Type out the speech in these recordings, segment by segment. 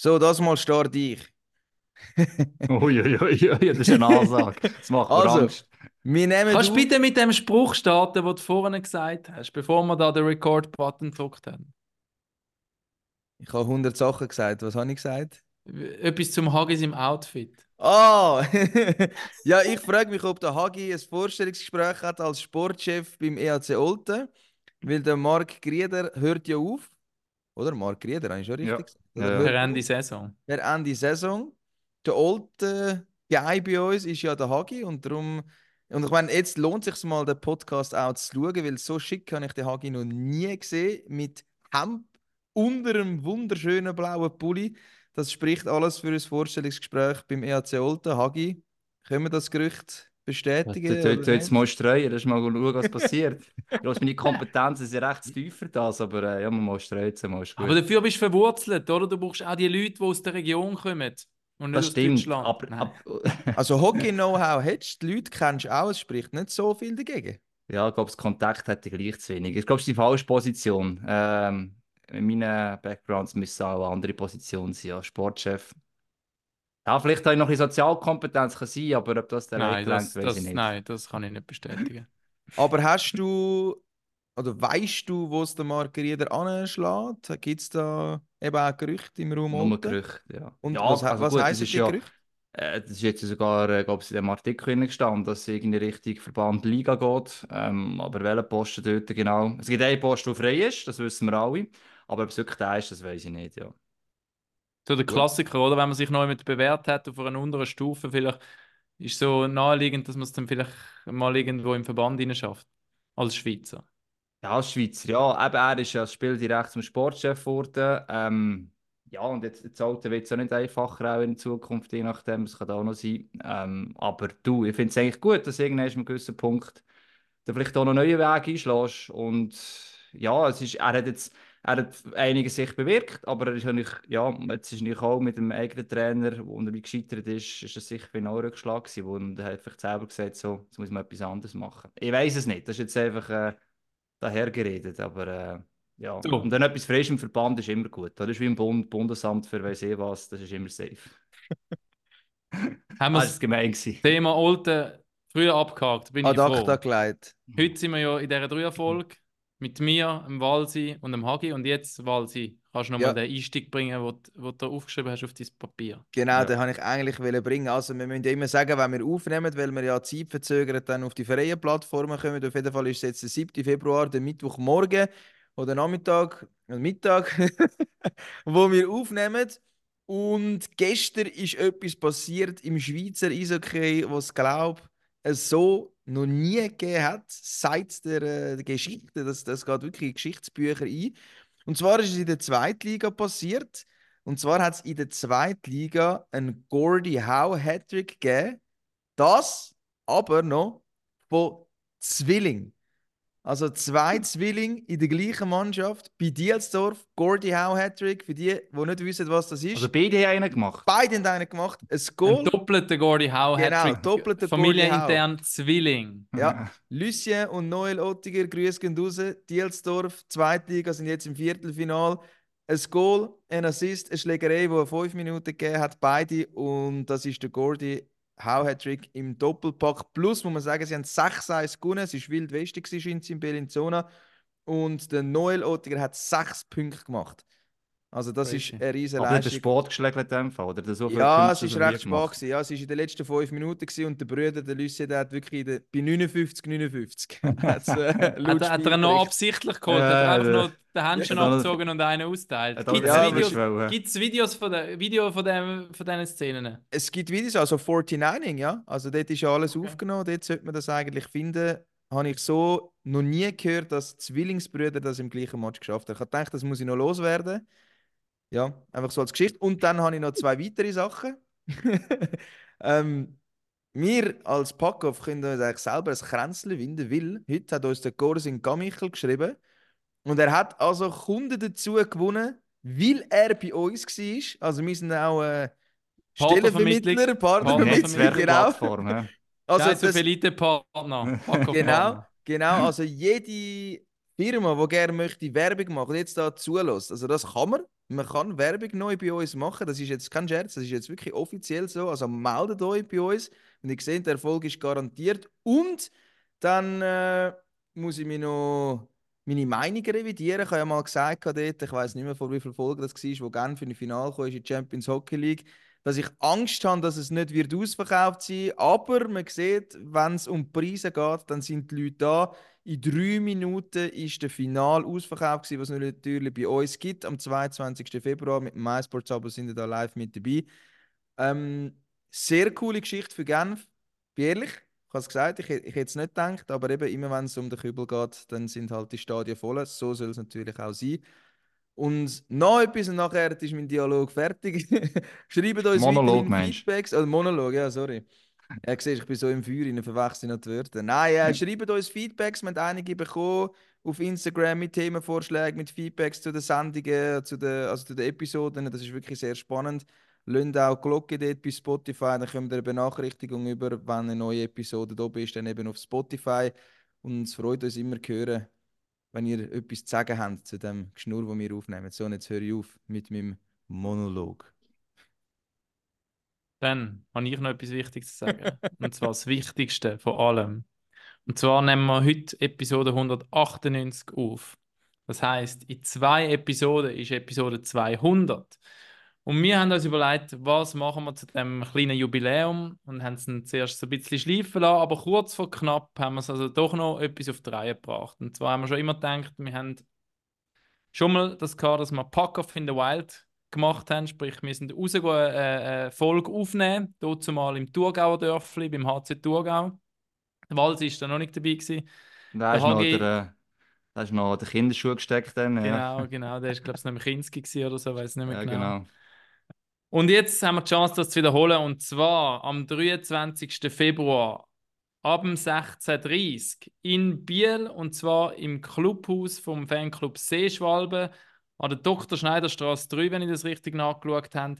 So, das mal starte ich. Uiuiui, das ist eine Ansage. Das macht mir Also, Angst. Wir nehmen Kannst du bitte mit dem Spruch starten, den du vorhin gesagt hast, bevor wir da den Record-Button gedrückt haben? Ich habe 100 Sachen gesagt. Was habe ich gesagt? Etwas zum Haggis im Outfit. Ah! ja, ich frage mich, ob der Hagi ein Vorstellungsgespräch hat als Sportchef beim EAC Olten. Weil der Marc Grieder hört ja auf. Oder? Marc Grieder, habe ich schon richtig Ja. gesagt? Ja, Per Ende Saison. per Ende Saison. Der alte Guy bei uns ist ja der Hagi und darum. Und ich meine, jetzt lohnt es sich mal, den Podcast auch zu schauen, weil so schick habe ich den Hagi noch nie gesehen. Mit Hemd unter einem wunderschönen blauen Pulli. Das spricht alles für ein Vorstellungsgespräch beim EAC Olten. Hagi, können wir das Gerücht bestätigen? Jetzt, jetzt, oder jetzt mal streuen, das ist mal schauen, was passiert. Meine Kompetenzen sind recht tief für das, aber äh, ja, man muss streuen, jetzt mal ist gut. Aber dafür bist du verwurzelt, oder? Du brauchst auch die Leute, die aus der Region kommen. Und nicht das aus stimmt, Deutschland. aber, ab, Also Hockey-Know-how hättest du, die Leute kennst du auch, es spricht nicht so viel dagegen. ja, ich glaube, das Kontakt hätte ich gleich zu wenig. Ich glaube, es ist die falsche Position. Ähm, in meinen Backgrounds müssen auch eine andere Position sein, ja, Sportchef. Ja, vielleicht habe ich noch ein bisschen Sozialkompetenz kann sein, aber ob das der nein, das, weiß das, ich nicht. nein, das kann ich nicht bestätigen. Aber hast du, oder weißt du, wo es der Marc Rieder anschlägt? Gibt es da eben auch Gerüchte im Raum Nur Olten? Gerücht, ja. Und ja, was, also was gut, das heissen ist die ja, Gerüchte? Äh, das ist jetzt sogar, äh, glaube ich, in dem Artikel gestanden, dass es irgendwie Richtung Verband Liga geht. Ähm, aber welcher Posten dort genau? Es gibt einen Posten, der frei ist, das wissen wir alle. Aber ob es wirklich der ist, das weiß ich nicht. Ja. So der Klassiker, oder? Wenn man sich neu mit bewährt hat auf einer unteren Stufe, vielleicht ist so naheliegend, dass man es dann vielleicht mal irgendwo im Verband hinein schafft. Als Schweizer. Ja, als Schweizer, ja. Eben, er ist ja als Spieldirekt zum Sportchef geworden. Ähm, ja, und jetzt, jetzt Alter wird es auch nicht einfacher auch in Zukunft, je nachdem, das kann auch noch sein. Ähm, aber du, ich finde es eigentlich gut, dass irgendwann an einem gewissen Punkt du vielleicht auch noch neue Wege einschlägst. Und ja, es ist, er hat jetzt er hat einiges sich bewirkt, aber er ist natürlich, ja, jetzt ist natürlich auch mit dem eigenen Trainer, wo er wie gescheitert ist, ist das sicher wie ein Rückschlag gewesen, wo er hat vielleicht selber gesagt, so, jetzt muss man etwas anderes machen. Ich weiß es nicht, das ist jetzt einfach äh, dahergeredet, aber äh, ja. So. Und dann etwas frisch im Verband ist immer gut. Das ist wie im Bund, Bundesamt für weiss ich was, das ist immer safe. Haben Ah, wir das gemein gewesen. Thema Olten früher abgehakt, bin ich Ad acta froh. Heute sind wir ja in dieser Dreierfolge mit mir, dem Walsi und dem Hagi. Und jetzt, Walsi, kannst du nochmal Ja. den Einstieg bringen, den du- aufgeschrieben hast auf dein Papier. Genau, Ja. den habe ich eigentlich bringen. Also wir müssen immer sagen, wenn wir aufnehmen, weil wir ja zeitverzögert dann auf die freien Plattformen kommen. Auf jeden Fall ist es jetzt der 7. Februar, der Mittwochmorgen oder Nachmittag, äh, Mittag, wo wir aufnehmen. Und gestern ist etwas passiert im Schweizer Eishockey, was glaube es so noch nie gegeben hat, seit der, äh, Geschichte. Das, das geht wirklich in Geschichtsbücher ein. Und zwar ist es in der Zweitliga passiert. Und zwar hat es in der Zweitliga einen Gordie Howe Hattrick gegeben. Das aber noch von Zwilling. Also zwei Zwillinge in der gleichen Mannschaft. Bei Dielsdorf, Gordie Howe Hattrick. Für die, die nicht wissen, was das ist. Also beide haben einen gemacht. Beide haben einen gemacht. Ein Ein Goal. doppelter Gordy Howe Genau, Hattrick. doppelter Familienintern Zwilling. Ja, Lucien und Noel Ottiger, Grüße gehen raus. Dielsdorf, Zweitliga, sind jetzt im Viertelfinal. Ein Goal, ein Assist, eine Schlägerei, die fünf Minuten gegeben hat, beide. Und das ist der Gordy Howe Hattrick im Doppelpack. Plus, muss man sagen, sie haben 6-1 gewonnen. Es war wild es in Bellinzona. Und der Noel Ottiger hat 6 Punkte gemacht. Also, das ist eine riesige Aber Leistung. Sport geschlagen in dem Fall, oder? Der so Ja, es wie recht spät. gewesen. Ja, es war in den letzten fünf Minuten gewesen und der Bruder, der Lucien, der hat wirklich in der, bei 59, 59. hat's, äh, Hat, er- hat er noch absichtlich geholt? Ja, hat er einfach ja. noch den Händchen Ja. abgezogen und einen austeilt? Gibt es ja, Videos, gibt's Videos von, der, Video von, dem, von diesen Szenen? Es gibt Videos, also 49ing, ja. Also dort ist ja alles Okay. aufgenommen, dort sollte man das eigentlich finden. Habe ich so noch nie gehört, dass Zwillingsbrüder das im gleichen Match geschafft haben. Ich habe gedacht, das muss ich noch loswerden. Ja, einfach so als Geschichte. Und dann habe ich noch zwei weitere Sachen. ähm, wir als Packoff können uns eigentlich selber ein Kränzchen winden, weil heute hat uns der Gorsin Gamichel geschrieben und er hat also Kunden dazu gewonnen, weil er bei uns war. Also wir sind auch äh. Stellenvermittler, Partnervermittlung, genau. Ja. Also Also das, Elite-Partner. genau, genau, also jede Firma, die gerne möchte Werbung machen jetzt da zulässt, also das kann man. Man kann Werbung neu bei uns machen. Das ist jetzt kein Scherz, das ist jetzt wirklich offiziell so. Also meldet euch bei uns. Und ihr seht, der Erfolg ist garantiert. Und dann äh, muss ich mir noch meine Meinung revidieren. Ich habe ja mal gesagt ich weiß nicht mehr, vor wie vielen Folgen das war, wo Genf in die Finale kam, in die Champions Hockey League, dass ich Angst habe, dass es nicht wird ausverkauft sein Aber man sieht, wenn es um Preise geht, dann sind die Leute da. In drei Minuten ist der Final ausverkauft was es natürlich bei uns gibt. Am 22. Februar mit dem MySports-Abo sind wir da live mit dabei. Ähm, sehr coole Geschichte für Genf. Bin ehrlich, ich habe es gesagt, ich, ich hätte es nicht gedacht, aber eben immer wenn es um den Kübel geht, dann sind halt die Stadien voll. So soll es natürlich auch sein. Und noch etwas und nachher ist mein Dialog fertig. Schreibt uns Monolog, Feedbacks. Oh, Monolog, ja, sorry. Ja, siehst, ich bin so im Feuer, ich verwechsel noch die Wörter. Nein, äh, schreibt uns Feedbacks, wir haben einige bekommen auf Instagram mit Themenvorschlägen, mit Feedbacks zu den Sendungen, zu den, also zu den Episoden. Das ist wirklich sehr spannend. Lasst auch die Glocke dort bei Spotify, dann kommt ihr eine Benachrichtigung über, wenn eine neue Episode da ist, dann eben auf Spotify. Und es freut uns immer zu hören, wenn ihr etwas zu sagen habt zu dem Geschnur, das wir aufnehmen. So, und jetzt höre ich auf mit meinem Monolog. Dann habe ich noch etwas Wichtiges zu sagen. und zwar das Wichtigste von allem. Und zwar nehmen wir heute Episode 198 auf. Das heißt, in zwei Episoden ist Episode 200. Und wir haben uns überlegt, was machen wir zu diesem kleinen Jubiläum und haben es dann zuerst so ein bisschen schleifen lassen, aber kurz vor knapp haben wir es also doch noch etwas auf die Reihe gebracht. Und zwar haben wir schon immer gedacht, wir haben schon mal das gehabt, dass wir Pack Off in the Wild gemacht haben, sprich wir sind rausgegangen, äh, eine äh, Folge aufnehmen, dort zumal im Thurgauer Dörfli, beim HC Thurgau. Der Walsi war da noch nicht dabei. Gewesen. Da ist, noch der, äh, da ist noch der Kinderschuh gesteckt. Dann, ja. Genau, genau. Der war, glaube ich, noch im Kinski oder so, weiß nicht mehr ja, genau. genau. Und jetzt haben wir die Chance, das zu wiederholen. Und zwar am 23. Februar ab 16.30 Uhr in Biel. Und zwar im Clubhaus vom Fanclub Seeschwalbe an der Dr. Schneiderstraße 3, wenn ich das richtig nachgeschaut habe.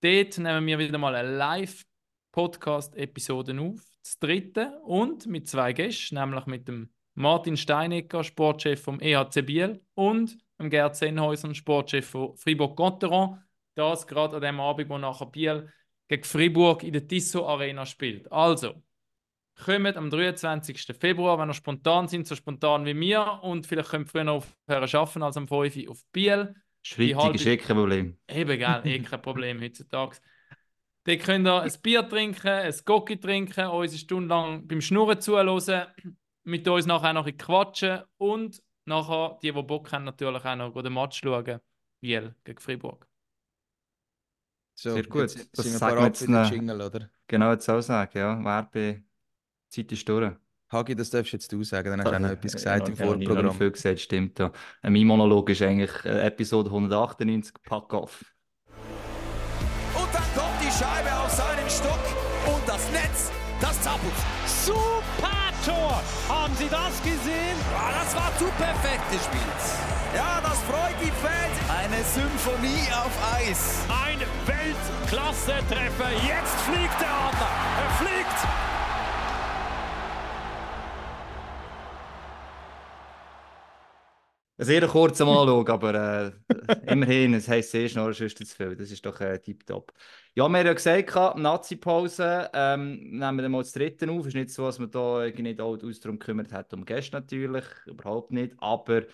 Dort nehmen wir wieder mal eine Live-Podcast-Episode auf, das dritte, und mit zwei Gästen, nämlich mit dem Martin Steinecker, Sportchef vom EHC Biel, und dem Gerd Sennhäuser, Sportchef von Fribourg-Gotteron. Das gerade an dem Abend, wo nachher Biel gegen Fribourg in der Tissot Arena spielt. Also, kommt am 23. Februar, wenn ihr spontan sind, so spontan wie mir und vielleicht könnt ihr früher noch aufhören arbeiten als am 5 Uhr auf Biel. Schweitig ist eh kein Problem. Eben, gell, eh kein Problem heutzutage. Dann könnt ihr ein Bier trinken, ein Gocki trinken, uns eine Stunde lang beim Schnurren zuhören, mit uns nachher noch ein quatschen und nachher, die, die Bock haben, natürlich auch noch den Match schauen. Biel gegen Fribourg. So, Sehr gut. Jetzt Das sind wir jetzt für den Jingle, oder? Genau, jetzt auch sagen, ja. Werbe, Zeit ist durch. Hagi, das darfst jetzt du sagen, dann hast du auch noch etwas gesagt noch- im ich habe Vorprogramm. viel gesagt, stimmt ja. Äh, Mein Monolog ist eigentlich äh, Episode 198, Pack off. Und dann kommt die Scheibe auf seinen Stock und das Netz, das Zappelt. Super Tor! Haben Sie das gesehen? Ah, das war zu perfekt gespielt. Ja, das freut die Fans. Eine Symphonie auf Eis. Ein Weltklasse-Treffer. Jetzt fliegt der Adler. Er fliegt. Sehr kurzer Monolog, aber äh, immerhin, es heisst sehr schnell, sonst zu viel. Das ist doch äh, tipptopp. Ja, wir haben ja gesagt, Nazi-Pause ähm, nehmen wir dann mal das dritte auf. Es ist nicht so, dass man da nicht auch uns darum gekümmert hat, um Gäste natürlich, überhaupt nicht. Aber äh,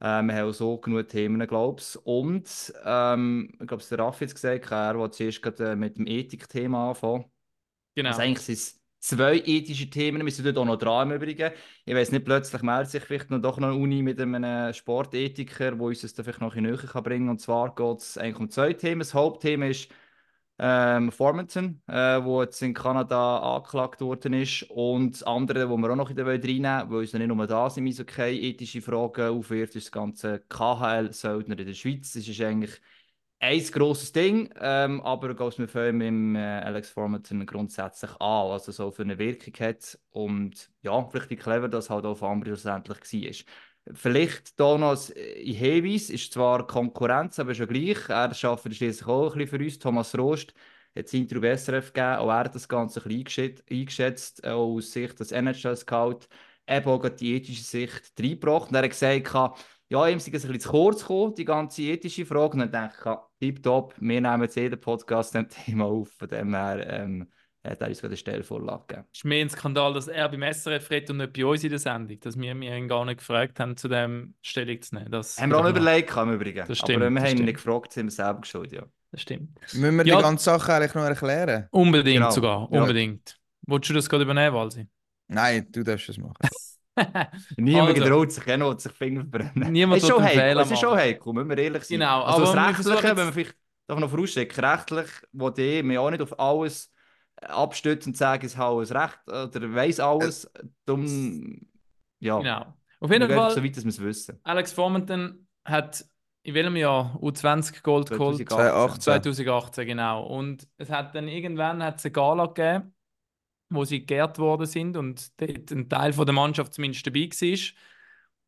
wir haben auch so genug Themen, glaube ich. Und ähm, ich glaube, der Raffi hat es gesagt, er will zuerst gerade äh, mit dem Ethik-Thema anfangen. Genau. Also eigentlich es zwei ethische Themen, wir sind dort auch noch dran im Übrigen. Ich weiß nicht, plötzlich meldet sich vielleicht noch doch noch eine Uni mit einem Sportethiker, der uns das vielleicht noch bisschen näher kann bringen kann. Und zwar geht es eigentlich um zwei Themen. Das Hauptthema ist ähm, Formanton, äh, wo jetzt in Kanada angeklagt worden ist. Und das andere, wo wir auch noch in der Welt reinnehmen weil es nicht nur da sind, so keine ethische Fragen aufwirft, ist das ganze KHL-Söldner in der Schweiz. Das ist eigentlich ein grosses Ding, ähm, aber geht mir vor allem im äh, Alex Formanton grundsätzlich an, was er so für eine Wirkung hat. Und ja, vielleicht wie clever das halt auch für andere schlussendlich war. Vielleicht als äh, Hinweis, ist zwar Konkurrenz, aber schon gleich, er arbeitet schließlich auch ein bisschen für uns, Thomas Rost, hat Interview bei SRF gegeben, auch er hat das Ganze ein bisschen eingeschätzt, auch aus Sicht des NHL-Scout, eben auch die ethische Sicht reingebracht. Und er hat gesagt, ja, ihm ist es ein bisschen zu kurz gekommen, die ganze ethische Frage. Und dann denke ich, ja, tipptopp, wir nehmen jetzt jeden Podcast dem Thema auf. Von dem her ähm, hat er uns gerade eine Stellvorlage gegeben. Es ist mehr ein Skandal, dass er beim SRF redet und nicht bei uns in der Sendung. Dass wir ihn gar nicht gefragt haben, zu dem Stellung zu nehmen. Das Haben wir auch überlegt, im Übrigen. Das stimmt, Aber wir das haben ihn nicht gefragt, sind wir selber geschuld, ja. Das stimmt. Müssen wir Ja. die ganze Sache eigentlich noch erklären? Unbedingt Genau. sogar. Ja. Unbedingt. Wolltest du das gerade übernehmen, Walsi? Nein, du darfst es machen. Niemand Also. getraut sich, keiner will sich Finger verbrennen. Niemand es ist schon heikel, es ist schon heikel, müssen wir ehrlich sein. Genau, also aber das Rechtliche, wenn wir vielleicht darf noch vorausstecken, rechtlich, wo die mir auch nicht auf alles abstützen und sagen, es hat alles Recht oder weiss alles, darum, ja, Genau. Auf wir jeden Fall, so weit, dass wir es wissen. Alex Formanton hat in welchem Jahr U20 Gold geholt? 2018. 2018, genau. Und es hat dann irgendwann hat's eine Gala gegeben, wo sie geehrt worden sind und dort ein Teil von der Mannschaft zumindest dabei war.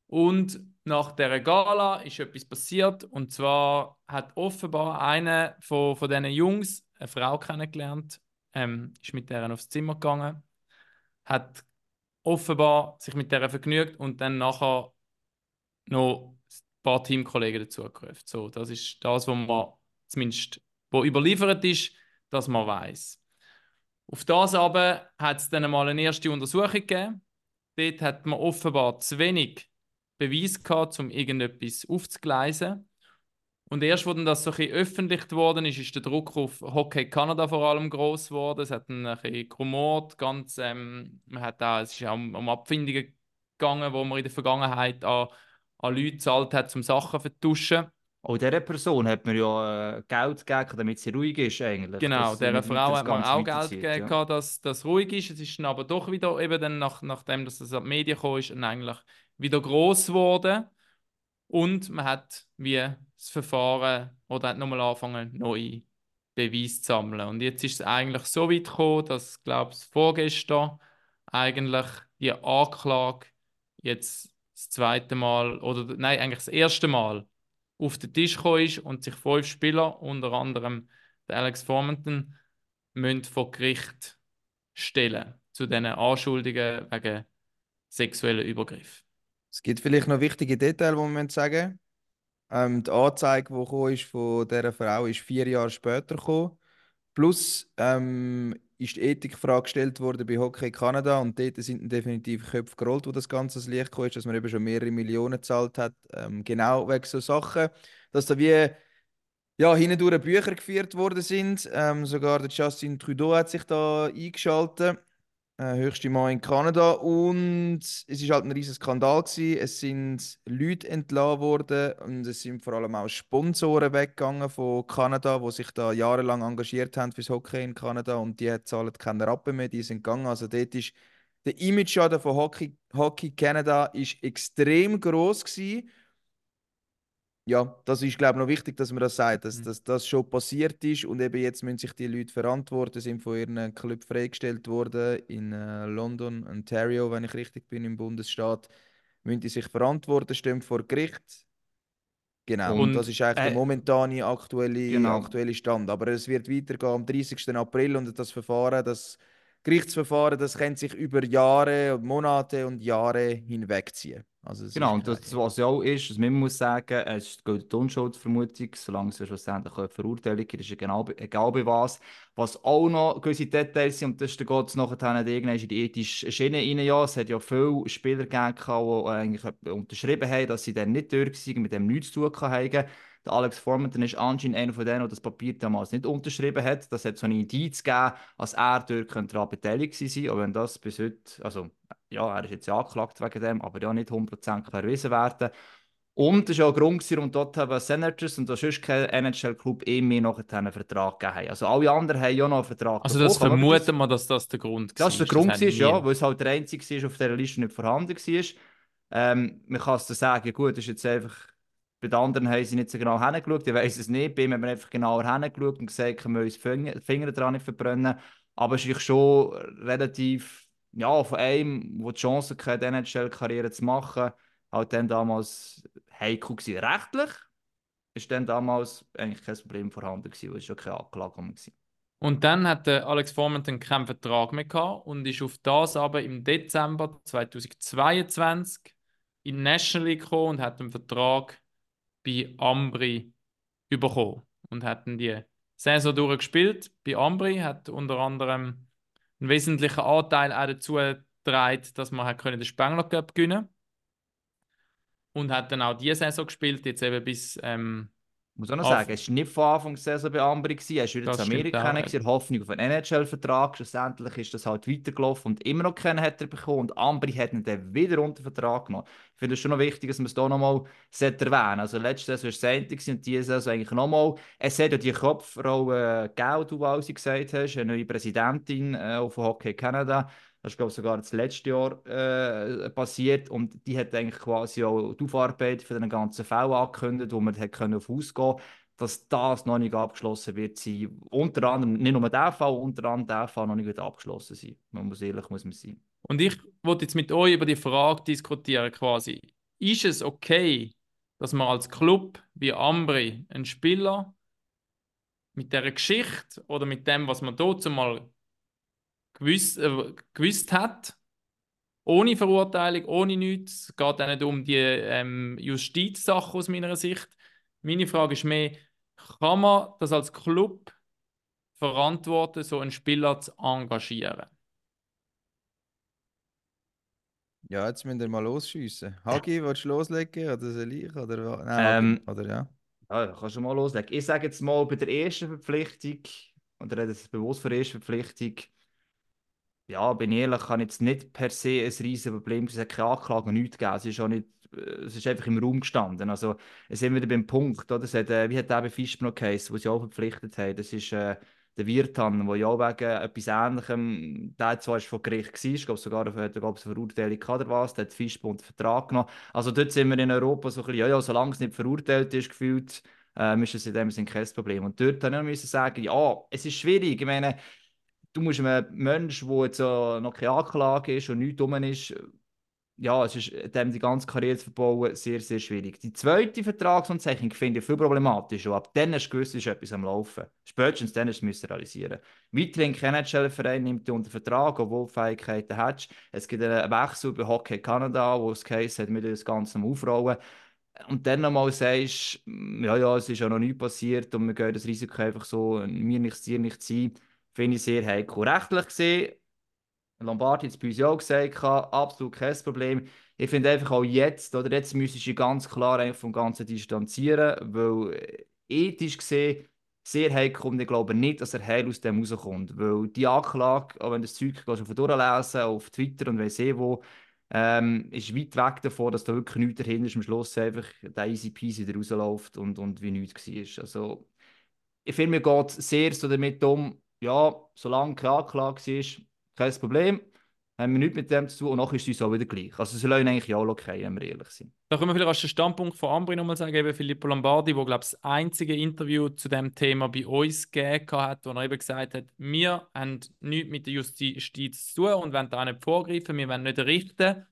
Und nach dieser Gala ist etwas passiert und zwar hat offenbar einer von, von diesen Jungs eine Frau kennengelernt, ähm, ist mit der aufs Zimmer gegangen, hat offenbar sich mit der vergnügt und dann nachher noch ein paar Teamkollegen dazu gerufen. So, das ist das, was man zumindest wo überliefert ist, dass man weiß. Auf das aber hat es dann mal eine erste Untersuchung gegeben. Dort hat man offenbar zu wenig Beweis gehabt, um irgendetwas aufzugleisen. Und erst, wo dann das so ein öffentlich geworden ist, ist der Druck auf Hockey Kanada vor allem groß geworden. Es hat ein bisschen gerumort, ganz, ähm, man hat auch, es ist auch um, um Abfindungen gegangen, wo man in der Vergangenheit an, an Leute gezahlt hat, um Sachen zu vertuschen. Auch dieser Person hat man ja äh, Geld gegeben, damit sie ruhig ist eigentlich. Genau, dieser Frau hat man auch Geld gegeben, ja. dass das ruhig ist. Es ist dann aber doch wieder, eben dann nach, nachdem dass das an die Medien gekommen ist, eigentlich wieder gross geworden. Und man hat wie das Verfahren oder hat nochmal angefangen, neue Beweise zu sammeln. Und jetzt ist es eigentlich so weit gekommen, dass, glaube ich, vorgestern eigentlich die Anklage jetzt das zweite Mal oder nein, eigentlich das erste Mal auf den Tisch gekommen ist und sich fünf Spieler, unter anderem der Alex Formanton, müssen vor Gericht stellen zu diesen Anschuldigungen wegen sexueller Übergriff. Es gibt vielleicht noch wichtige Details, die wir sagen ähm, Die Anzeige, die ist von dieser Frau, ist vier Jahre später gekommen. Plus ähm, ist die Ethikfrage gestellt worden bei Hockey Kanada und dort sind definitiv Köpfe gerollt, wo das Ganze ans Licht ist, dass man eben schon mehrere Millionen gezahlt hat. Ähm, genau wegen so Sachen. Dass da wie ja, hindurch Bücher geführt worden sind. Ähm, sogar der Justin Trudeau hat sich da eingeschaltet. Äh, höchste Mann in Kanada. Und es war halt ein riesiger Skandal. Gewesen. Es sind Leute entlassen worden und es sind vor allem auch Sponsoren weggegangen von Kanada, die sich da jahrelang engagiert haben fürs Hockey in Kanada und die zahlen keine Rappen mehr, die sind gegangen. Also dort ist der Image-Schaden von Hockey, Hockey Canada ist extrem groß gewesen. Ja, das ist, glaube ich, noch wichtig, dass man das sagt, dass, Mhm. dass das schon passiert ist und eben jetzt müssen sich die Leute verantworten, sind von ihren Club freigestellt worden in äh, London, Ontario, wenn ich richtig bin, im Bundesstaat, müssen die sich verantworten, stehen vor Gericht. Genau, und, das ist eigentlich der äh, momentane aktuelle, genau. aktuelle Stand. Aber es wird weitergehen am 30. April und das Verfahren, das Gerichtsverfahren, das kann sich über Jahre, Monate und Jahre hinwegziehen. Also Genau, und das, was ja auch ist, was man muss sagen, es gilt die Unschuldsvermutung, solange es schlussendlich eine Verurteilung gibt, ist genau, egal bei was. Was auch noch gewisse Details sind, und das ist, geht es nachher irgendwann in die ethische Schiene rein, ja, es hat ja viele Spieler gegeben, die eigentlich unterschrieben haben, dass sie dann nicht durch waren, mit dem nichts zu tun haben. Der Alex Formanton ist anscheinend einer von denen, der das Papier damals nicht unterschrieben hat. Das hat so eine Indiz gegeben, als er dort könnte daran beteiligt sein. Aber wenn das bis heute, also ja, er ist jetzt ja angeklagt wegen dem, aber ja nicht 100% erwiesen werden. Und das war auch ein Grund, warum dort haben Senators und sonst kein NHL-Club eh mehr noch einen Vertrag gegeben haben. Also alle anderen haben ja noch einen Vertrag Also das bekommen, vermuten wir, dass das der Grund das ist der war. Grund, gewesen, ja, weil es halt der einzige war, auf dieser Liste nicht vorhanden war. Ähm, man kann es dann sagen, gut, das ist jetzt einfach, bei den anderen haben sie nicht so genau hingeschaut, ich weiß es nicht, bei ihm haben wir einfach genauer hingeschaut und gesagt, können wir uns die Finger, daran nicht verbrennen. Aber es ist schon relativ, ja, von einem, der die Chance hatte, eine NHL-Karriere zu machen, halt dann damals heikel gewesen. Rechtlich ist dann damals eigentlich kein Problem vorhanden gewesen, weil es schon keine Anklage war. Und dann hat der Alex Formanton keinen Vertrag mehr gehabt und ist auf das aber im Dezember 2022 in National League gekommen und hat einen Vertrag bei Ambri bekommen und hat dann die Saison durchgespielt. Bei Ambri, hat unter anderem einen wesentlichen Anteil auch dazu getragen, dass man hat den Spengler Cup gewinnen und hat dann auch diese Saison gespielt, jetzt eben bis ähm, muss auch noch sagen, es war nicht von Anfang der Saison bei Ambri, er war wieder zu Amerika, auch, in Hoffnung auf einen NHL-Vertrag. Schlussendlich ist das halt weitergelaufen und immer noch keinen hat er bekommen. Und Ambri hat ihn dann wieder unter Vertrag genommen. Ich finde es schon noch wichtig, dass man es hier nochmal erwähnen Also letzte Saison war es gewesen und diese Saison eigentlich nochmal. Es hat ja die Kopfrolle gegeben, du, wie du gesagt hast, eine neue Präsidentin äh, auf Hockey Canada. Das ist, glaube ich, sogar das letzte Jahr äh, passiert. Und die hat eigentlich quasi auch die Aufarbeitung für den ganzen Fall angekündigt, wo man hat auf ausgehen dass das noch nicht abgeschlossen wird sein. Unter anderem, nicht nur der Fall, unter anderem der Fall noch nicht abgeschlossen sein. Man muss ehrlich muss man sein. Und ich wollte jetzt mit euch über die Frage diskutieren, quasi. Ist es okay, dass man als Club wie Ambri einen Spieler mit der Geschichte oder mit dem, was man dazu mal gewusst, äh, gewusst hat, ohne Verurteilung, ohne nichts, es geht auch nicht um die ähm, Justizsache aus meiner Sicht. Meine Frage ist mehr, kann man das als Club verantworten, so einen Spieler zu engagieren? Ja, jetzt müsst ihr mal losschiessen. Hagi, willst du loslegen oder soll ich? Oder, Nein, Ähm, Hagi, oder ja? Ja, kannst du mal loslegen. Ich sage jetzt mal, bei der ersten Verpflichtung, und ich rede jetzt bewusst von der ersten Verpflichtung, ja, bin ich ehrlich, kann jetzt nicht per se ein riesiges Problem. Es hat keine Anklage, nichts gegeben. Es ist, auch nicht, äh, es ist einfach im Raum gestanden. Also, es sind wieder beim Punkt, oder? Es hat, äh, wie hat der bei Fischbner geheißen, wo sie auch verpflichtet haben? Das ist äh, der Wirtan, der ja auch wegen etwas Ähnlichem, der zwar ist vor Gericht war, ich glaube sogar, hat eine Verurteilung oder was, der hat Fischbner unter Vertrag genommen. Also, dort sind wir in Europa so ein bisschen, ja, ja, solange es nicht verurteilt ist, gefühlt, ähm, ist es in dem Sinne kein Problem. Und dort habe ich müssen sagen, ja, es ist schwierig. Ich meine, du musst einem Menschen, der jetzt äh, noch keine Anklage ist und nichts dumm ist, ja, es ist dem die ganze Karriere zu verbauen sehr, sehr schwierig. Die zweite Vertragsunterzeichnung finde ich viel problematischer. Ab dann hast du gewusst, ist etwas am Laufen. Spätestens dann du es realisieren Weiterhin kein NHL-Verein nimmt dich unter Vertrag, obwohl du Fähigkeiten hast. Es gibt einen Wechsel bei Hockey Canada, wo es Case hat, mit das Ganze Aufrollen. Und dann nochmal sagst, ja, ja, es ist ja noch nichts passiert und wir gehen das Risiko einfach so, mir nichts, dir nichts sein, finde ich sehr heikel. Rechtlich gesehen, Lombardi hat es bei uns ja auch gesagt, absolut kein Problem. Ich finde einfach auch jetzt, oder jetzt müsstest du ganz klar eigentlich vom Ganzen distanzieren, weil äh, ethisch gesehen sehr heikel und ich glaube nicht, dass er heil aus dem rauskommt, weil die Anklage, auch wenn du das Zeug du durchlesen auf Twitter und weiss eh wo, ähm, ist weit weg davon, dass da wirklich nichts dahinter ist, am Schluss einfach der easy peasy wieder rausläuft und, und wie nichts war. Also, ich finde, mir geht sehr so damit um, ja, solange keine Anklage ist, kein Problem, haben wir nichts mit dem zu tun und nachher ist es uns auch wieder gleich. Also, sie lassen eigentlich ja auch okay, wenn wir ehrlich sind. Da können wir vielleicht als den Standpunkt von Ambri nochmal sagen, eben Filippo Lombardi, der, glaube ich, das einzige Interview zu dem Thema bei uns gegeben hat, wo er eben gesagt hat, wir haben nichts mit der Justiz zu tun und wollen da nicht vorgreifen, wir wollen nicht richten.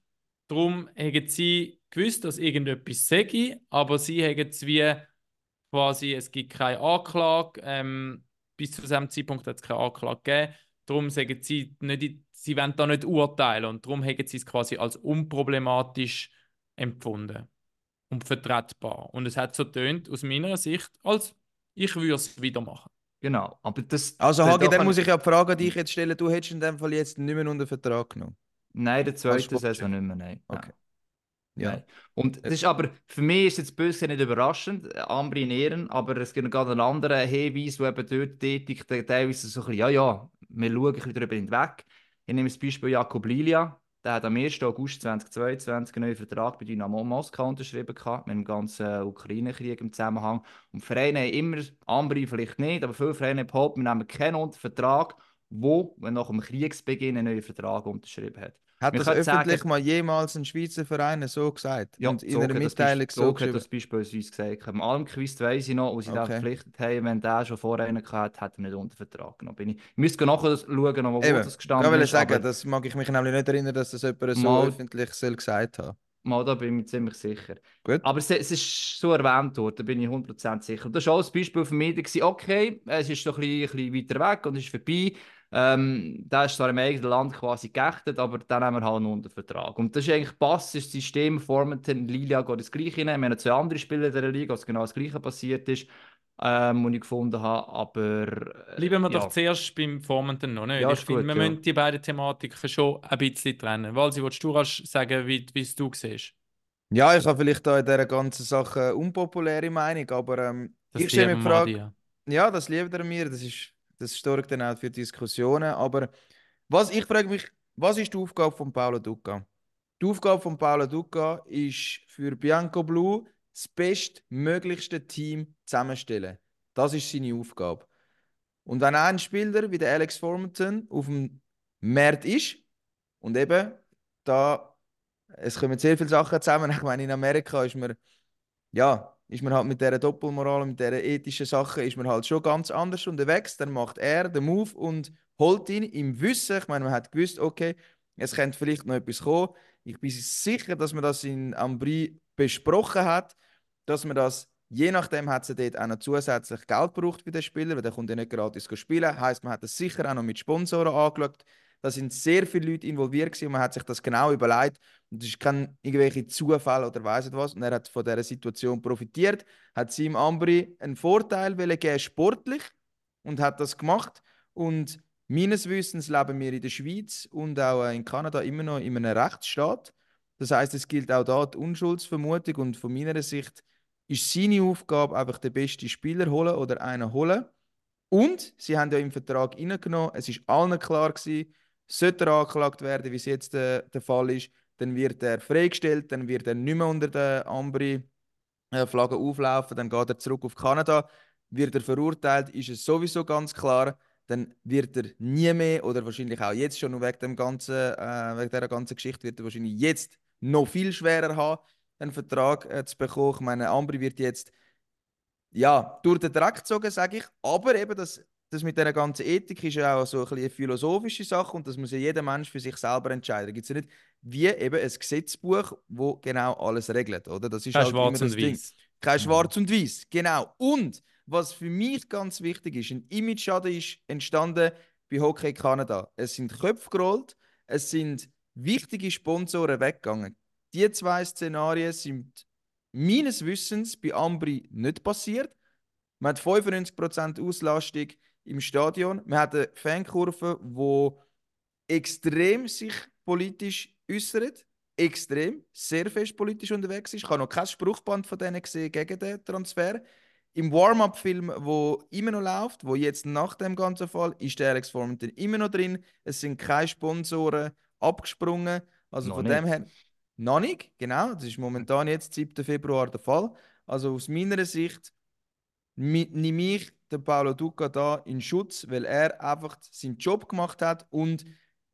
Darum haben sie gewusst, dass irgendetwas sei, aber sie haben es wie quasi, es gibt keine Anklage, ähm, bis zu diesem Zeitpunkt hat es keine Anklage gegeben. Darum sagen sie, nicht, sie wollen da nicht urteilen und darum haben sie es quasi als unproblematisch empfunden und vertretbar. Und es hat so tönt aus meiner Sicht, als ich würde es wieder machen. Genau, aber das... Also, Hagi, da dann muss ich- ja die Frage an dich jetzt stellen. Du hättest in dem Fall jetzt nicht mehr unter Vertrag genommen. Nein, der zweite Sportchef. Saison nicht mehr, nein. Okay. Ja. Und das ist aber, für mich ist jetzt böse nicht überraschend, äh, Ambri in Ehren, aber es gibt noch gerade einen anderen Hinweis, der eben dort tätig, teilweise so ein bisschen, ja, ja, wir schauen ein bisschen darüber hinweg. Ich nehme das Beispiel Jakob Lilia, der hat am 1. August 2022 einen neuen Vertrag bei Dynamo Moskau unterschrieben gehabt, mit dem ganzen Ukraine-Krieg im Zusammenhang. Und Vereine haben immer, Ambri vielleicht nicht, aber viele Vereine behaupten, wir nehmen keinen Vertrag, wo, wenn nach dem Kriegsbeginn einen neuen Vertrag unterschrieben hat. Hat das öffentlich sagen- mal jemals ein Schweizer Verein so gesagt? Ja, und in einer hat Mitteilung so hat geschrieben? das beispielsweise gesagt. Am Almquist weiss ich noch, wo sie Okay. verpflichtet haben, wenn der schon vorher einen gehabt hat, hat er nicht unter Vertrag genommen. Bin ich, ich müsste nachher schauen, wo Eben, das ich gestanden wollte ist. sagen, aber das mag ich mich nämlich nicht erinnern, dass das jemand so Mal- öffentlich soll gesagt haben. mal, da bin ich mir ziemlich sicher. Gut. Aber es, es ist so erwähnt worden, da bin ich 100% sicher. Und das war auch ein Beispiel für mich, okay, es ist doch ein bisschen, ein bisschen weiter weg und es ist vorbei. Ähm, der ist zwar im eigenen Land quasi geächtet, aber dann haben wir halt einen Untervertrag. Und das ist eigentlich passt, das System, Formanton, Lilia geht das Gleiche rein. Wir haben zwei andere Spieler in der Liga, was genau das Gleiche passiert ist, ähm, und ich gefunden habe, aber... äh, Bleiben wir ja. doch zuerst beim Formanton noch nicht. Ja, ich ist finde, gut, wir ja. müssen die beiden Thematiken schon ein bisschen trennen. Walsi, willst du sagen, wie, wie es du siehst? Ja, ich habe vielleicht da in dieser ganzen Sache unpopuläre Meinung, aber ähm, ich stelle mir die Frage, ja, das liebt er mir, das ist, das sorgt dann auch für Diskussionen, aber was, ich frage mich, was ist die Aufgabe von Paolo Duca? Die Aufgabe von Paolo Duca ist für Bianco Blue das bestmöglichste Team zusammenstellen. Das ist seine Aufgabe. Und wenn ein Spieler wie der Alex Formanton auf dem Markt ist und eben da, es kommen sehr viele Sachen zusammen. Ich meine, in Amerika ist man, ja, ist man halt mit dieser Doppelmoral mit dieser ethischen Sache ist man halt schon ganz anders unterwegs. Dann macht er den Move und holt ihn im Wissen. Ich meine, man hat gewusst, okay, es könnte vielleicht noch etwas kommen. Ich bin sicher, dass man das in Ambri besprochen hat, dass man das, je nachdem hat sie dort auch noch zusätzlich Geld gebraucht für den Spieler, weil der kommt ja nicht gratis spielen. Heißt, man hat das sicher auch noch mit Sponsoren angeschaut. Da sind sehr viele Leute involviert gewesen und man hat sich das genau überlegt. Und das ist kein irgendwelche Zufall oder weiss nicht was. Und er hat von dieser Situation profitiert, hat Sim Ambri einen Vorteil geben, sportlich und hat das gemacht. Und meines Wissens leben wir in der Schweiz und auch in Kanada immer noch in einem Rechtsstaat. Das heißt, es gilt auch da die Unschuldsvermutung und von meiner Sicht ist seine Aufgabe einfach den besten Spieler holen oder einen holen. Und sie haben ja im Vertrag reingenommen, es ist allen klar gewesen, sollte er angeklagt werden, wie es jetzt äh, der Fall ist, dann wird er freigestellt, dann wird er nicht mehr unter der Ambri-Flagge auflaufen, dann geht er zurück auf Kanada. Wird er verurteilt, ist es sowieso ganz klar, dann wird er nie mehr oder wahrscheinlich auch jetzt schon wegen, dem ganzen, äh, wegen dieser ganzen Geschichte wird er wahrscheinlich jetzt noch viel schwerer haben, einen Vertrag äh, zu bekommen. Ich meine, Ambri wird jetzt ja, durch den Dreck gezogen, sage ich. Aber eben das, das mit dieser ganzen Ethik ist ja auch so ein bisschen eine philosophische Sache und das muss ja jeder Mensch für sich selber entscheiden. Da gibt es ja nicht wie eben ein Gesetzbuch, wo genau alles regelt, oder? Das ist Kein halt Schwarz und. Weiß. Kein Schwarz und Weiß, genau. Und was für mich ganz wichtig ist, ein Image-Schaden ist entstanden bei Hockey Kanada. Es sind Köpfe gerollt, es sind wichtige Sponsoren weggegangen. Die zwei Szenarien sind meines Wissens bei Ambri nicht passiert. Man hat 95% Auslastung im Stadion. Man hat eine Fankurve, die extrem sich politisch äußert. Extrem, sehr fest politisch unterwegs ist. Ich habe noch kein Spruchband von denen gesehen gegen den Transfer. Im Warm-up-Film, wo immer noch läuft, wo jetzt nach dem ganzen Fall, ist der Alex Formanton immer noch drin. Es sind keine Sponsoren abgesprungen. Also Noch von nicht. dem her, noch nicht, genau. Das ist momentan jetzt 7. Februar der Fall. Also aus meiner Sicht nehme ich den Paolo Duca da in Schutz, weil er einfach seinen Job gemacht hat und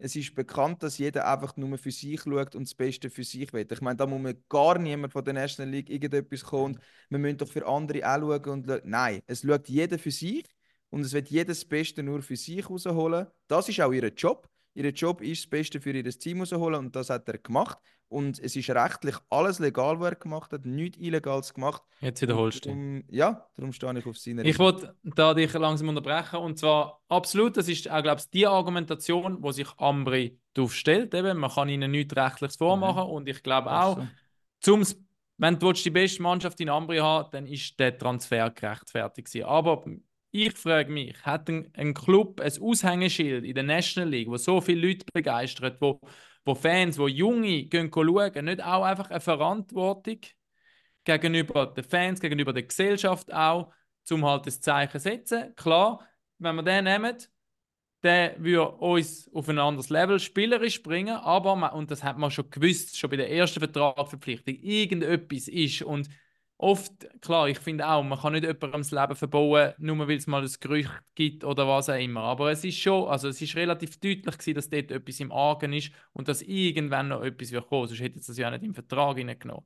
es ist bekannt, dass jeder einfach nur für sich schaut und das Beste für sich will. Ich meine, da muss man gar niemand von der National League irgendetwas kommen. und Wir müssen doch für andere auch schauen. Und. Nein, es schaut jeder für sich und es wird jeder das Beste nur für sich rausholen. Das ist auch ihr Job. Ihr Job ist, das Beste für ihr Team rausholen und das hat er gemacht. Und es ist rechtlich alles legal, was er gemacht hat, nichts Illegales gemacht. Jetzt wiederholst du. Ja, darum stehe ich auf seiner Ich wollte da dich langsam unterbrechen und zwar absolut, das ist auch, glaube ich, die Argumentation, wo sich Ambri darauf stellt. Eben, man kann ihnen nichts Rechtliches vormachen und ich glaube auch, so. Zum's, wenn du die beste Mannschaft in Ambri haben dann ist der Transfer gerechtfertigt gewesen. Aber ich frage mich, hat ein, ein Club ein Aushängeschild in der National League, wo so viele Leute begeistert, wo, wo Fans, wo Junge gehen schauen, nicht auch einfach eine Verantwortung gegenüber den Fans, gegenüber der Gesellschaft auch, um halt das Zeichen setzen? Klar, wenn wir den nehmen, der würde uns auf ein anderes Level spielerisch bringen, aber, man, und das hat man schon gewusst, schon bei der ersten Vertragsverpflichtung, irgendetwas ist und oft, klar, ich finde auch, man kann nicht jemandem das Leben verbauen, nur weil es mal ein Gerücht gibt oder was auch immer, aber es ist schon, also es ist relativ deutlich gewesen, dass dort etwas im Argen ist und dass irgendwann noch etwas wird kommen, sonst hätte es das ja nicht im Vertrag hineingenommen.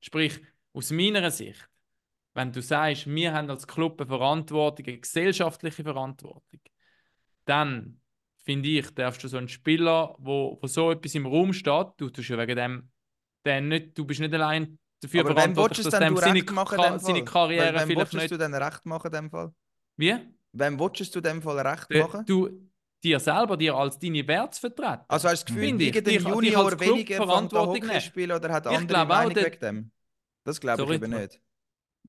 Sprich, aus meiner Sicht, wenn du sagst, wir haben als Club eine Verantwortung, eine gesellschaftliche Verantwortung, dann finde ich, darfst du so einen Spieler, wo, wo so etwas im Raum steht, du tust ja wegen dem, nicht, du bist nicht allein dafür Aber wem verantwortlich, du dass du seine, recht machen Ka in dem seine Fall? Karriere Wem vielleicht nicht... du denn recht machen in dem Fall? Wie? Wem willst du in dem Fall recht Äh, machen? Du, dir selber, dir als deine Werte vertreten. Also hast du das Gefühl, dich- dich Junior weniger Verantwortung spielen oder hat Ich andere glaube auch, Meinung der- wegen dem? Das glaube ich eben nicht.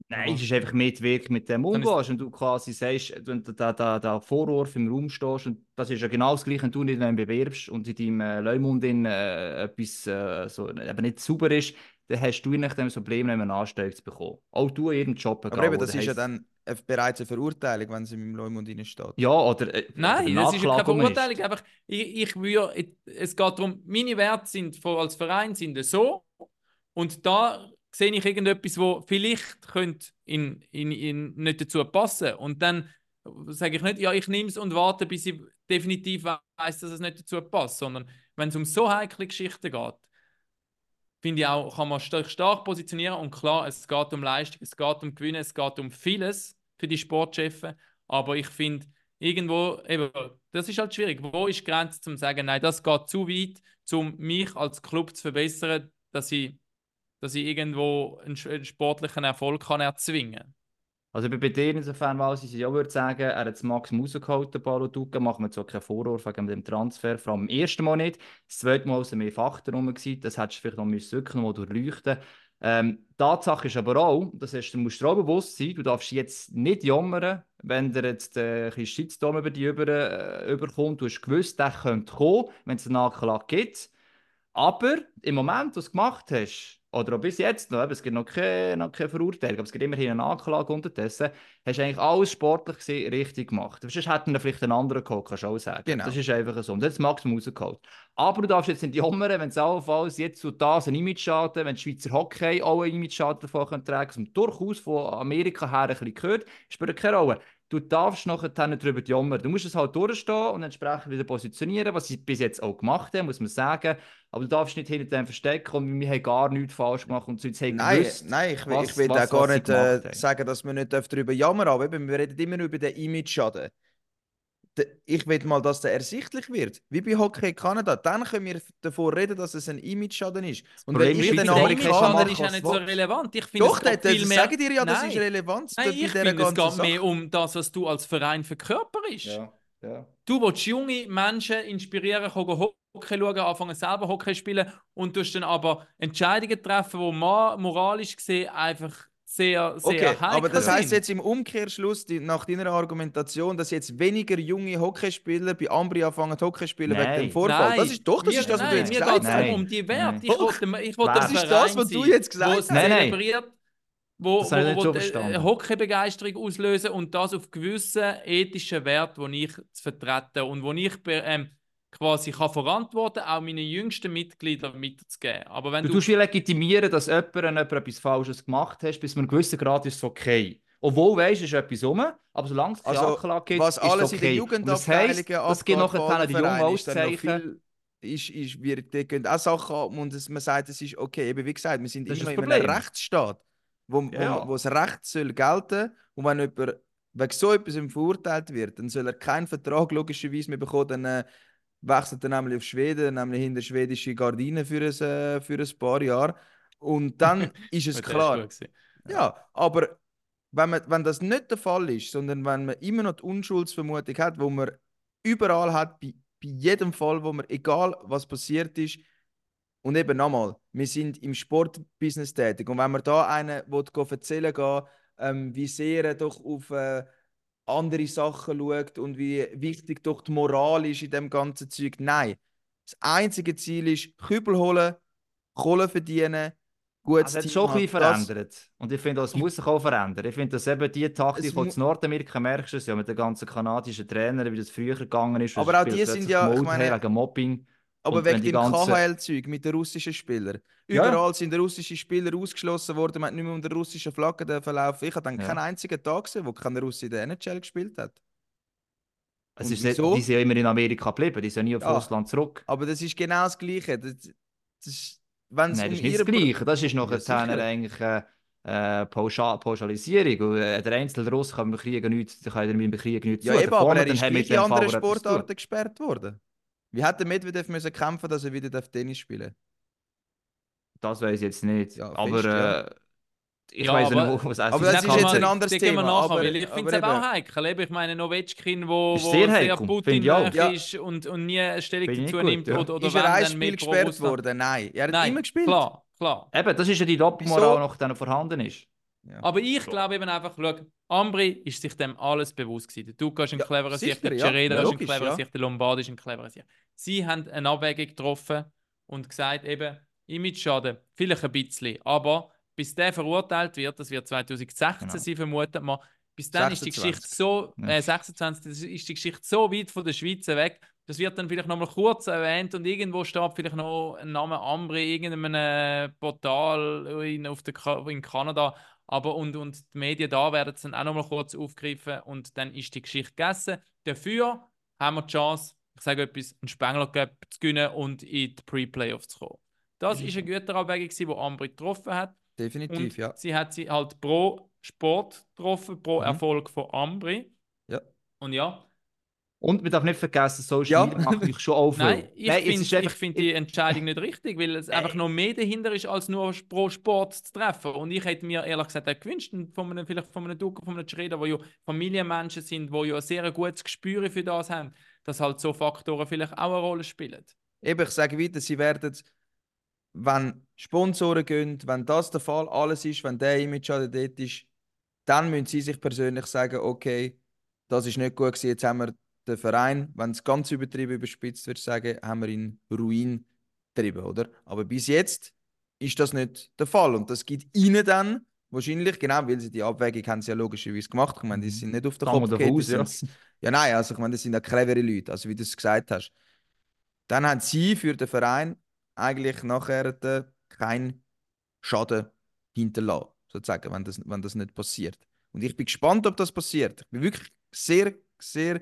Nein, es ist einfach mehr die Wirkung mit dem Dann umgehst und du quasi sagst, wenn du da, da, da Vorwurf im Raum stehst und das ist ja genau das Gleiche, wenn du nicht wenn du bewirbst und in deinem äh, Leumund in, äh, etwas äh, so, eben nicht sauber ist, dann hast du nach dem Problem nicht mehr Anstellung zu bekommen. Auch du in ihrem Job. Aber eben, das dann ist ja heisst- dann eine, bereits eine Verurteilung, wenn sie im Leumund drin steht. Ja, oder... Äh, Nein, oder das ist ja keine Verurteilung. Einfach, ich, ich würde, es geht darum, meine Werte sind vor- als Verein sind so und da sehe ich irgendetwas, wo vielleicht könnte in, in, in nicht dazu passen und dann sage ich nicht, ja, ich nehme es und warte, bis ich definitiv weiß, dass es nicht dazu passt, sondern wenn es um so heikle Geschichten geht, finde ich auch, kann man stark, stark positionieren und klar, es geht um Leistung, es geht um Gewinnen, es geht um vieles für die Sportchefs, aber ich finde, irgendwo, eben, das ist halt schwierig. Wo ist die Grenze, zum zu sagen, nein, das geht zu weit, um mich als Club zu verbessern, dass ich, dass ich irgendwo einen, einen sportlichen Erfolg kann erzwingen Also bei dir insofern, weil ich ja würde sagen, er hat Maximum rausgeholt, Paulo Duca, machen wir zwar keinen Vorwurf wegen dem Transfer, vor allem im ersten Mal nicht, das zweite Mal war es mehr Faktor rum, das hättest du vielleicht noch müssen wirklich noch durchleuchten ähm, Tatsache ist aber auch, das heißt, du musst dir auch bewusst sein, du darfst jetzt nicht jammern, wenn dir jetzt äh, ein Shitstorm über die über, äh, überkommt, du hast gewusst, der könnte kommen, wenn es eine Anklage gibt, aber im Moment, was du gemacht hast, oder auch bis jetzt noch, es gibt noch keine, noch keine Verurteilung, aber es gibt immerhin eine Anklage unterdessen, hast du eigentlich alles sportlich gesehen richtig gemacht. Sonst hätten vielleicht einen anderen geholt, kannst du auch sagen. Genau. Das ist einfach so. Und das Maximum rausgeholt. Aber du darfst jetzt nicht jammern, wenn es allenfalls jetzt zu das ein Image-Schaden, wenn die Schweizer Hockey auch einen Image-Schaden davon was man durchaus von Amerika her ein bisschen gehört, spielt keine Rolle. Du darfst nachher nicht darüber jammern. Du musst es halt durchstehen und entsprechend wieder positionieren, was sie bis jetzt auch gemacht haben, muss man sagen. Aber du darfst nicht hinter dem verstecken und wir haben gar nichts falsch gemacht und sonst haben Nein, gewusst, nein, ich, will- was- ich will was- auch gar nicht äh, sagen, dass wir nicht darüber jammern aber eben, wir reden immer über den Image-Schaden. Ich will mal, dass der ersichtlich wird. Wie bei Hockey Kanada. Dann können wir davon reden, dass es ein Image-Schaden ist. Und Problem wenn ist, der Amerikaner... ist ja nicht so relevant. Ich finde, Doch, es das, das viel mehr... sagen dir ja, das Nein. ist relevant Nein, bei ich finde, es geht mehr Sache. um das, was du als Verein verkörperst. Ja, ja. Du willst junge Menschen inspirieren, können Hockey schauen, anfangen selber Hockey spielen und du dann aber Entscheidungen treffen, die moralisch gesehen einfach sehr, sehr Okay, heikel aber das heißt jetzt im Umkehrschluss, die, nach deiner Argumentation, dass jetzt weniger junge Hockeyspieler bei Ambri anfangen Hockey spielen wegen dem Vorfall. Nein, das ist doch, das mir, ist das, was nein, du jetzt gesagt hast. Nein. um die Werte. Nein. Ich wollte, ich wollte Das ist das, was du jetzt gesagt hast. Nein, nein. wo, Das wo, nicht wo so eine Hockeybegeisterung auslösen und das auf gewissen ethischen Werten, die ich zu vertreten und wo ich ähm, quasi kann verantworten auch meinen jüngsten Mitgliedern mitzugeben. Aber wenn Du du, tust wie legitimieren, dass jemand, etwas Falsches gemacht hast, bis zu einem gewissen Grad ist es okay. Obwohl, weißt du, ist etwas rum, aber solange es keine Also, Anklage gibt, was ist es alles in okay. den Und das Jugendabteilungen heisst, das gibt nachher die jungen Auszeichen. Ist, ist, wir die gehen auch Sachen ab und es, man sagt, es ist okay. Eben, wie gesagt, wir sind Das ist immer das in einem. Rechtsstaat, wo, wo, Ja. wo das Recht soll gelten und wenn jemand wegen so etwas verurteilt wird, dann soll er keinen Vertrag logischerweise mehr bekommen, dann äh, wechselt er nämlich auf Schweden, nämlich hinter schwedische Gardinen für ein, äh, für ein paar Jahre und dann ist es klar. Ja, aber wenn, man, wenn das nicht der Fall ist, sondern wenn man immer noch die Unschuldsvermutung hat, wo man überall hat, bei, bei jedem Fall, wo man, egal was passiert ist, und eben nochmal, wir sind im Sportbusiness tätig. Und wenn man da einen will, erzählen gehen, ähm, wie sehr er doch auf äh, andere Sachen schaut und wie wichtig doch die Moral ist in dem ganzen Zeug, nein. Das einzige Ziel ist, Kübel holen, Kohle verdienen, gutes Es hat Team schon Das- verändert. Und ich finde, das muss sich auch verändern. Ich finde, dass eben die Taktik, in Nordamerika merkst du es ja mit den ganzen kanadischen Trainern, wie das früher gegangen ist. Aber auch die sind ja, ich meine- wegen Mobbing. Aber Und wegen dem ganzen- KHL-Zeug mit den russischen Spielern. Ja. Überall sind russische Spieler ausgeschlossen worden, man hat nicht mehr unter russischen Flaggen dürfen laufen. Ich habe dann Ja. keinen einzigen Tag gesehen, wo kein Russe in der NHL gespielt hat. Es ist nicht, die sind ja immer in Amerika geblieben, die sind nie auf Ja. Russland zurück. Aber das ist genau das Gleiche. Das, das wenn's Nein, das um ist nicht das Gleiche. Das ist noch Ja, eigentlich äh, äh, Pauschal Pauschalisierung. Und, äh, der einzelne Russ kann mit dem Krieg nichts, kann mit dem Krieg nichts Ja, tun. eben, aber er ist mit in anderen zu. Sportarten gesperrt worden. Wie hätte Medvedev müssen kämpfen, dass er wieder darf Tennis spielen Das weiß ich jetzt nicht. Ja, aber fest, ja. äh, ich Ja, weiß aber- nicht, was aber es das Da ist jetzt man- ein anderes Thema, nachher, aber- weil ich finde es aber aber auch heikel. Ich meine, Novetschkin, wo, wo sehr sehr, Putin ist und, und nie eine Stellung dazu gut, nimmt. ja. Oder, oder ist wenn, er ein dann Spiel gesperrt worden? Nein. Er hat Nein, immer gespielt. klar, klar. Eben, das ist ja die Doppelmoral, noch die noch vorhanden ist. Aber ich glaube eben einfach, schau, Ambri ist sich dem alles bewusst gewesen. Der Duca ist ein Ja, cleverer Sicht, sicher, der. Cereda Ja, ist ein cleverer ja. Sicht, der Lombard ist ein cleverer Sicht. Sie haben eine Abwägung getroffen und gesagt, eben, Image-Schaden, vielleicht ein bisschen, aber bis der verurteilt wird, das wird 2016 Genau. sein, vermutet man, bis dann ist die 26. Geschichte so, äh, 26, das ist die Geschichte so weit von der Schweiz weg, das wird dann vielleicht nochmal kurz erwähnt und irgendwo steht vielleicht noch ein Name Ambri, irgendeinem Portal in, auf der, in Kanada, aber und, und die Medien da werden es dann auch nochmal kurz aufgreifen und dann ist die Geschichte gegessen. Dafür haben wir die Chance, ich sage etwas, einen Spengler Cup zu gewinnen und in die Pre-Playoffs zu kommen. Das ist eine Güterabwägung, die Ambri getroffen hat. Definitiv, Und ja. sie hat sie halt pro Sport getroffen, pro Mhm. Erfolg von Ambri. Ja. Und ja, Und man darf nicht vergessen, Social Ja. Media macht mich schon auf. nein, ich finde find die Entscheidung nicht richtig, weil es einfach noch mehr dahinter ist, als nur pro Sport zu treffen. Und ich hätte mir ehrlich gesagt auch gewünscht, von einem, vielleicht von einem Duca, von einem Schreder, die ja Familienmenschen sind, die ja ein sehr gutes Gespür für das haben, dass halt so Faktoren vielleicht auch eine Rolle spielen. Eben, ich sage weiter, sie werden, wenn Sponsoren gehen, wenn das der Fall alles ist, wenn der Image dort ist, dann müssen sie sich persönlich sagen, okay, das ist nicht gut gewesen, jetzt haben wir den Verein, wenn es ganz übertrieben überspitzt wird, sagen, haben wir in Ruin getrieben, oder? Aber bis jetzt ist das nicht der Fall und das gibt ihnen dann wahrscheinlich, genau, weil sie die Abwägung haben sie ja logischerweise gemacht, ich meine, die sind nicht auf man Kopf aus, ja. ja, nein, also ich meine, das sind ja clevere Leute, also wie du es gesagt hast. Dann haben sie für den Verein eigentlich nachher keinen Schaden hinterlassen, sozusagen, wenn das, wenn das nicht passiert. Und ich bin gespannt, ob das passiert. Ich bin wirklich sehr, sehr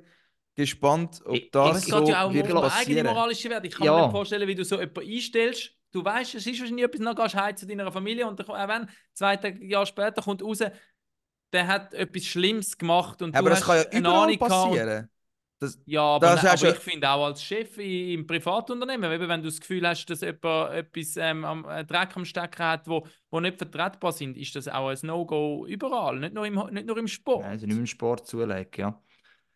gespannt, ob das es so geht ja auch wird um eigene moralische Werte. Ich kann Ja. mir nicht vorstellen, wie du so jemanden einstellst. Du weißt, es ist wahrscheinlich etwas, noch gehst heim zu deiner Familie und dann, auch wenn, zwei Jahre später kommt raus, der hat etwas Schlimmes gemacht und Aber du das kann ja überall passieren. Das, Ja, aber, Das nein, hast aber ja- ich finde auch als Chef im Privatunternehmen, eben, wenn du das Gefühl hast, dass jemand etwas ähm, am äh, Dreck am Stecken hat, wo, wo nicht vertretbar sind, ist das auch ein No-Go überall, nicht nur im, nicht nur im Sport. Nein, also nicht im Sport zulegen, ja.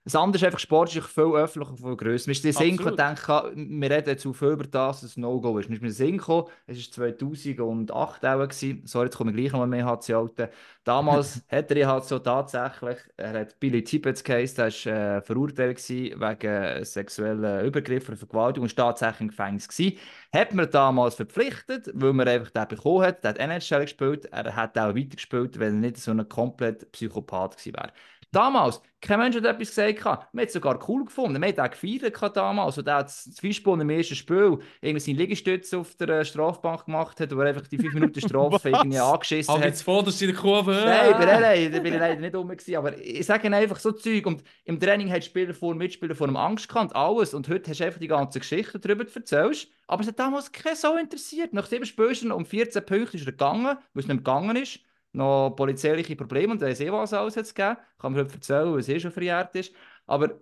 Das andere ist einfach, Sport ist viel öffentlicher und viel grösser. Mir ist der Sinn gekommen, denke, wir reden jetzt zu viel über das, dass es No-Go ist. Mir ist mir Sinn gekommen, es war 2008 auch, gewesen. sorry, jetzt komme ich gleich noch mal mehr HC Alten. Damals hat der EHC tatsächlich, er hat Billy Tippets geheißen, der war äh, verurteilt gewesen wegen sexuellen Übergriffen oder Vergewaltigung und war tatsächlich im Gefängnis gewesen. Hat man damals verpflichtet, weil man einfach den bekommen hat, der hat NHL gespielt, er hat auch weitergespielt, weil er nicht so ein komplett Psychopath gewesen wäre. Damals, kein Mensch hat etwas gesagt. Man hat es sogar cool gefunden. Man hat auch gefeiert damals. Und hat das Fishbone im ersten Spiel irgendwie seinen Liegestütz auf der äh, Strafbank gemacht hat, wo er einfach die 5 Minuten Strafe irgendwie angeschissen Aber hat. jetzt vorderst in der Kurve. Nein, bei nein, da bin ich leider nicht rum. Gewesen, aber ich sage einfach so Zeug. Und im Training hat Spieler vor, Mitspieler vor einem Angst gehabt, alles. Und heute hast du einfach die ganze Geschichte darüber erzählst. Aber es hat damals keinen so interessiert. Nach sieben Spielen um 14 Punkte ist er gegangen, weil es nicht gegangen ist. Noch polizeiliche Probleme und weiss eh was alles jetzt gegeben. Kann man heute erzählen, es eh schon verjährt ist. Aber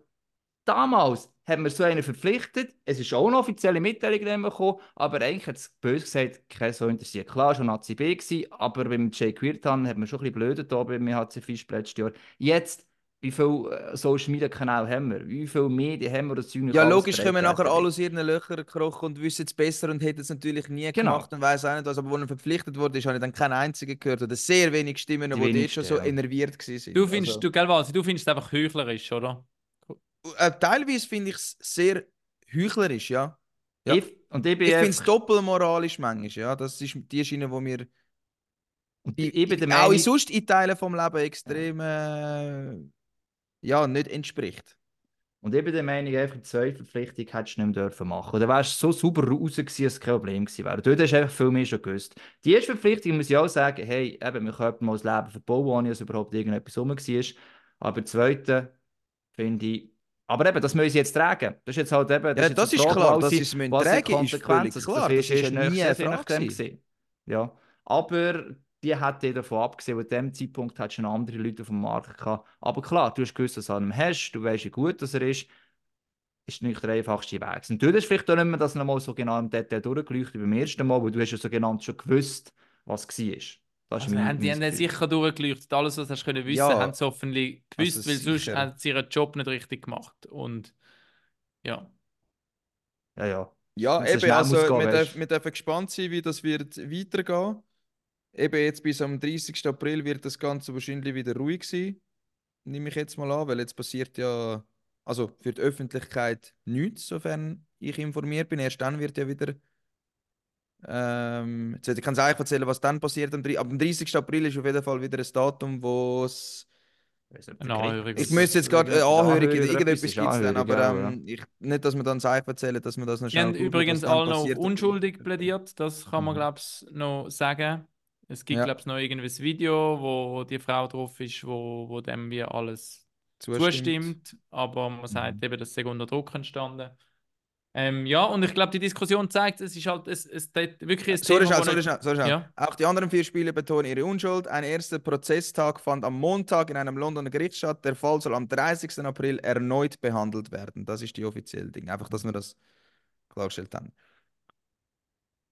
damals hat man so einen verpflichtet. Es ist auch eine offizielle Mitteilung gekommen, aber eigentlich hat es bös gesagt, kein so interessiert. Klar, schon Nazi B gewesen, aber beim Jay Quirtan hat man schon ein bisschen blöd da beim HC Fisch letztes Jahr. Jetzt, wie viele äh, Social Media Kanäle haben wir? Wie viele Medien haben wir? Das Zeug nicht ja, logisch kommen nachher vertreten? alle aus ihren Löchern gekrochen und wissen es besser und hätten es natürlich nie Genau. gemacht und weiß auch nicht was. Aber wo er verpflichtet wurde, ist, habe ich dann keinen einzigen gehört oder sehr wenig Stimmen, Die die dort schon so ja. enerviert waren. Du findest, Also- du, gell, Walsi, du findest es einfach heuchlerisch, oder? Äh, teilweise finde ich es sehr heuchlerisch, ja. Ja. Ich, und ich Ich finde es doppelmoralisch manchmal, ja. Das ist die Schiene, wo mir und ich bin der i- auch sonst in Teilen vom Leben extrem äh, ja, nicht entspricht. Und ich bin der Meinung, einfach die zweite Verpflichtung hättest du nicht mehr dürfen machen. Oder wärst du so sauber raus gewesen, dass es kein Problem gewesen wäre. Dort hast du einfach viel mehr schon gewusst. Die erste Verpflichtung muss ich auch sagen, hey, eben, wir könnten mal das Leben verbauen, ohne dass überhaupt irgendetwas rum war. Aber die zweite, finde ich, aber eben, das müssen sie jetzt tragen. Das ist jetzt halt eben, Ja, jetzt das ist klar, dass sie- es müssen was sind die tragen, ist völlig klar. Das Das ist ist nie eine Frage gewesen. Ja, aber die hätte davon abgesehen, weil zu dem Zeitpunkt hat schon andere Leute auf dem Markt gehabt. Aber klar, du hast gewusst, dass du an ihm hast, du weißt, wie gut dass er ist, ist nicht der einfachste Weg. Und du hast vielleicht auch nicht mehr das nochmal so genau im Detail durchgeleuchtet wie beim ersten Mal, weil du hast ja so genannt schon gewusst, was war. Das ist Also, mein- haben, die haben sicher durchgeleuchtet. Alles, was hast können wissen, Ja. haben sie hoffentlich gewusst, Also weil sonst sicher. haben sie ihren Job nicht richtig gemacht. Und ja. Ja, ja. Ja, eben, also muss gehen, wir, weisst. dürfen, wir dürfen gespannt sein, wie das wird weitergehen. Eben jetzt bis am 30. April wird das Ganze wahrscheinlich wieder ruhig sein. Nehme ich jetzt mal an, weil jetzt passiert ja, also für die Öffentlichkeit nichts, sofern ich informiert bin. Erst dann wird ja wieder. Ähm, jetzt, ich kann es eigentlich erzählen, was dann passiert. Am, drei- Ab dem 30. April ist auf jeden Fall wieder ein Datum, wo es. Ich müsste jetzt gerade eine Anhörung, irgendetwas etwas gibt es dann, aber ja, ähm, ich, nicht, dass wir dann Seife erzählen, dass wir das noch schnell haben googeln, übrigens alle noch unschuldig plädiert. Das kann man, Mhm. glaube ich, noch sagen. Es gibt, Ja. glaube ich, noch ein Video, wo die Frau drauf ist, wo, wo dem wie alles Zustimmt. zustimmt. Aber man sagt Mhm. eben, das sei unter Druck entstanden. Ähm, ja, und ich glaube, die Diskussion zeigt, es ist halt es, es wirklich ein Sorry, Thema, sorry, sorry, schnell. Ja. Auch die anderen vier Spieler betonen ihre Unschuld. Ein erster Prozesstag fand am Montag in einem Londoner Gericht statt. Der Fall soll am 30. April erneut behandelt werden. Das ist die offizielle Ding. Einfach, dass wir das klargestellt haben.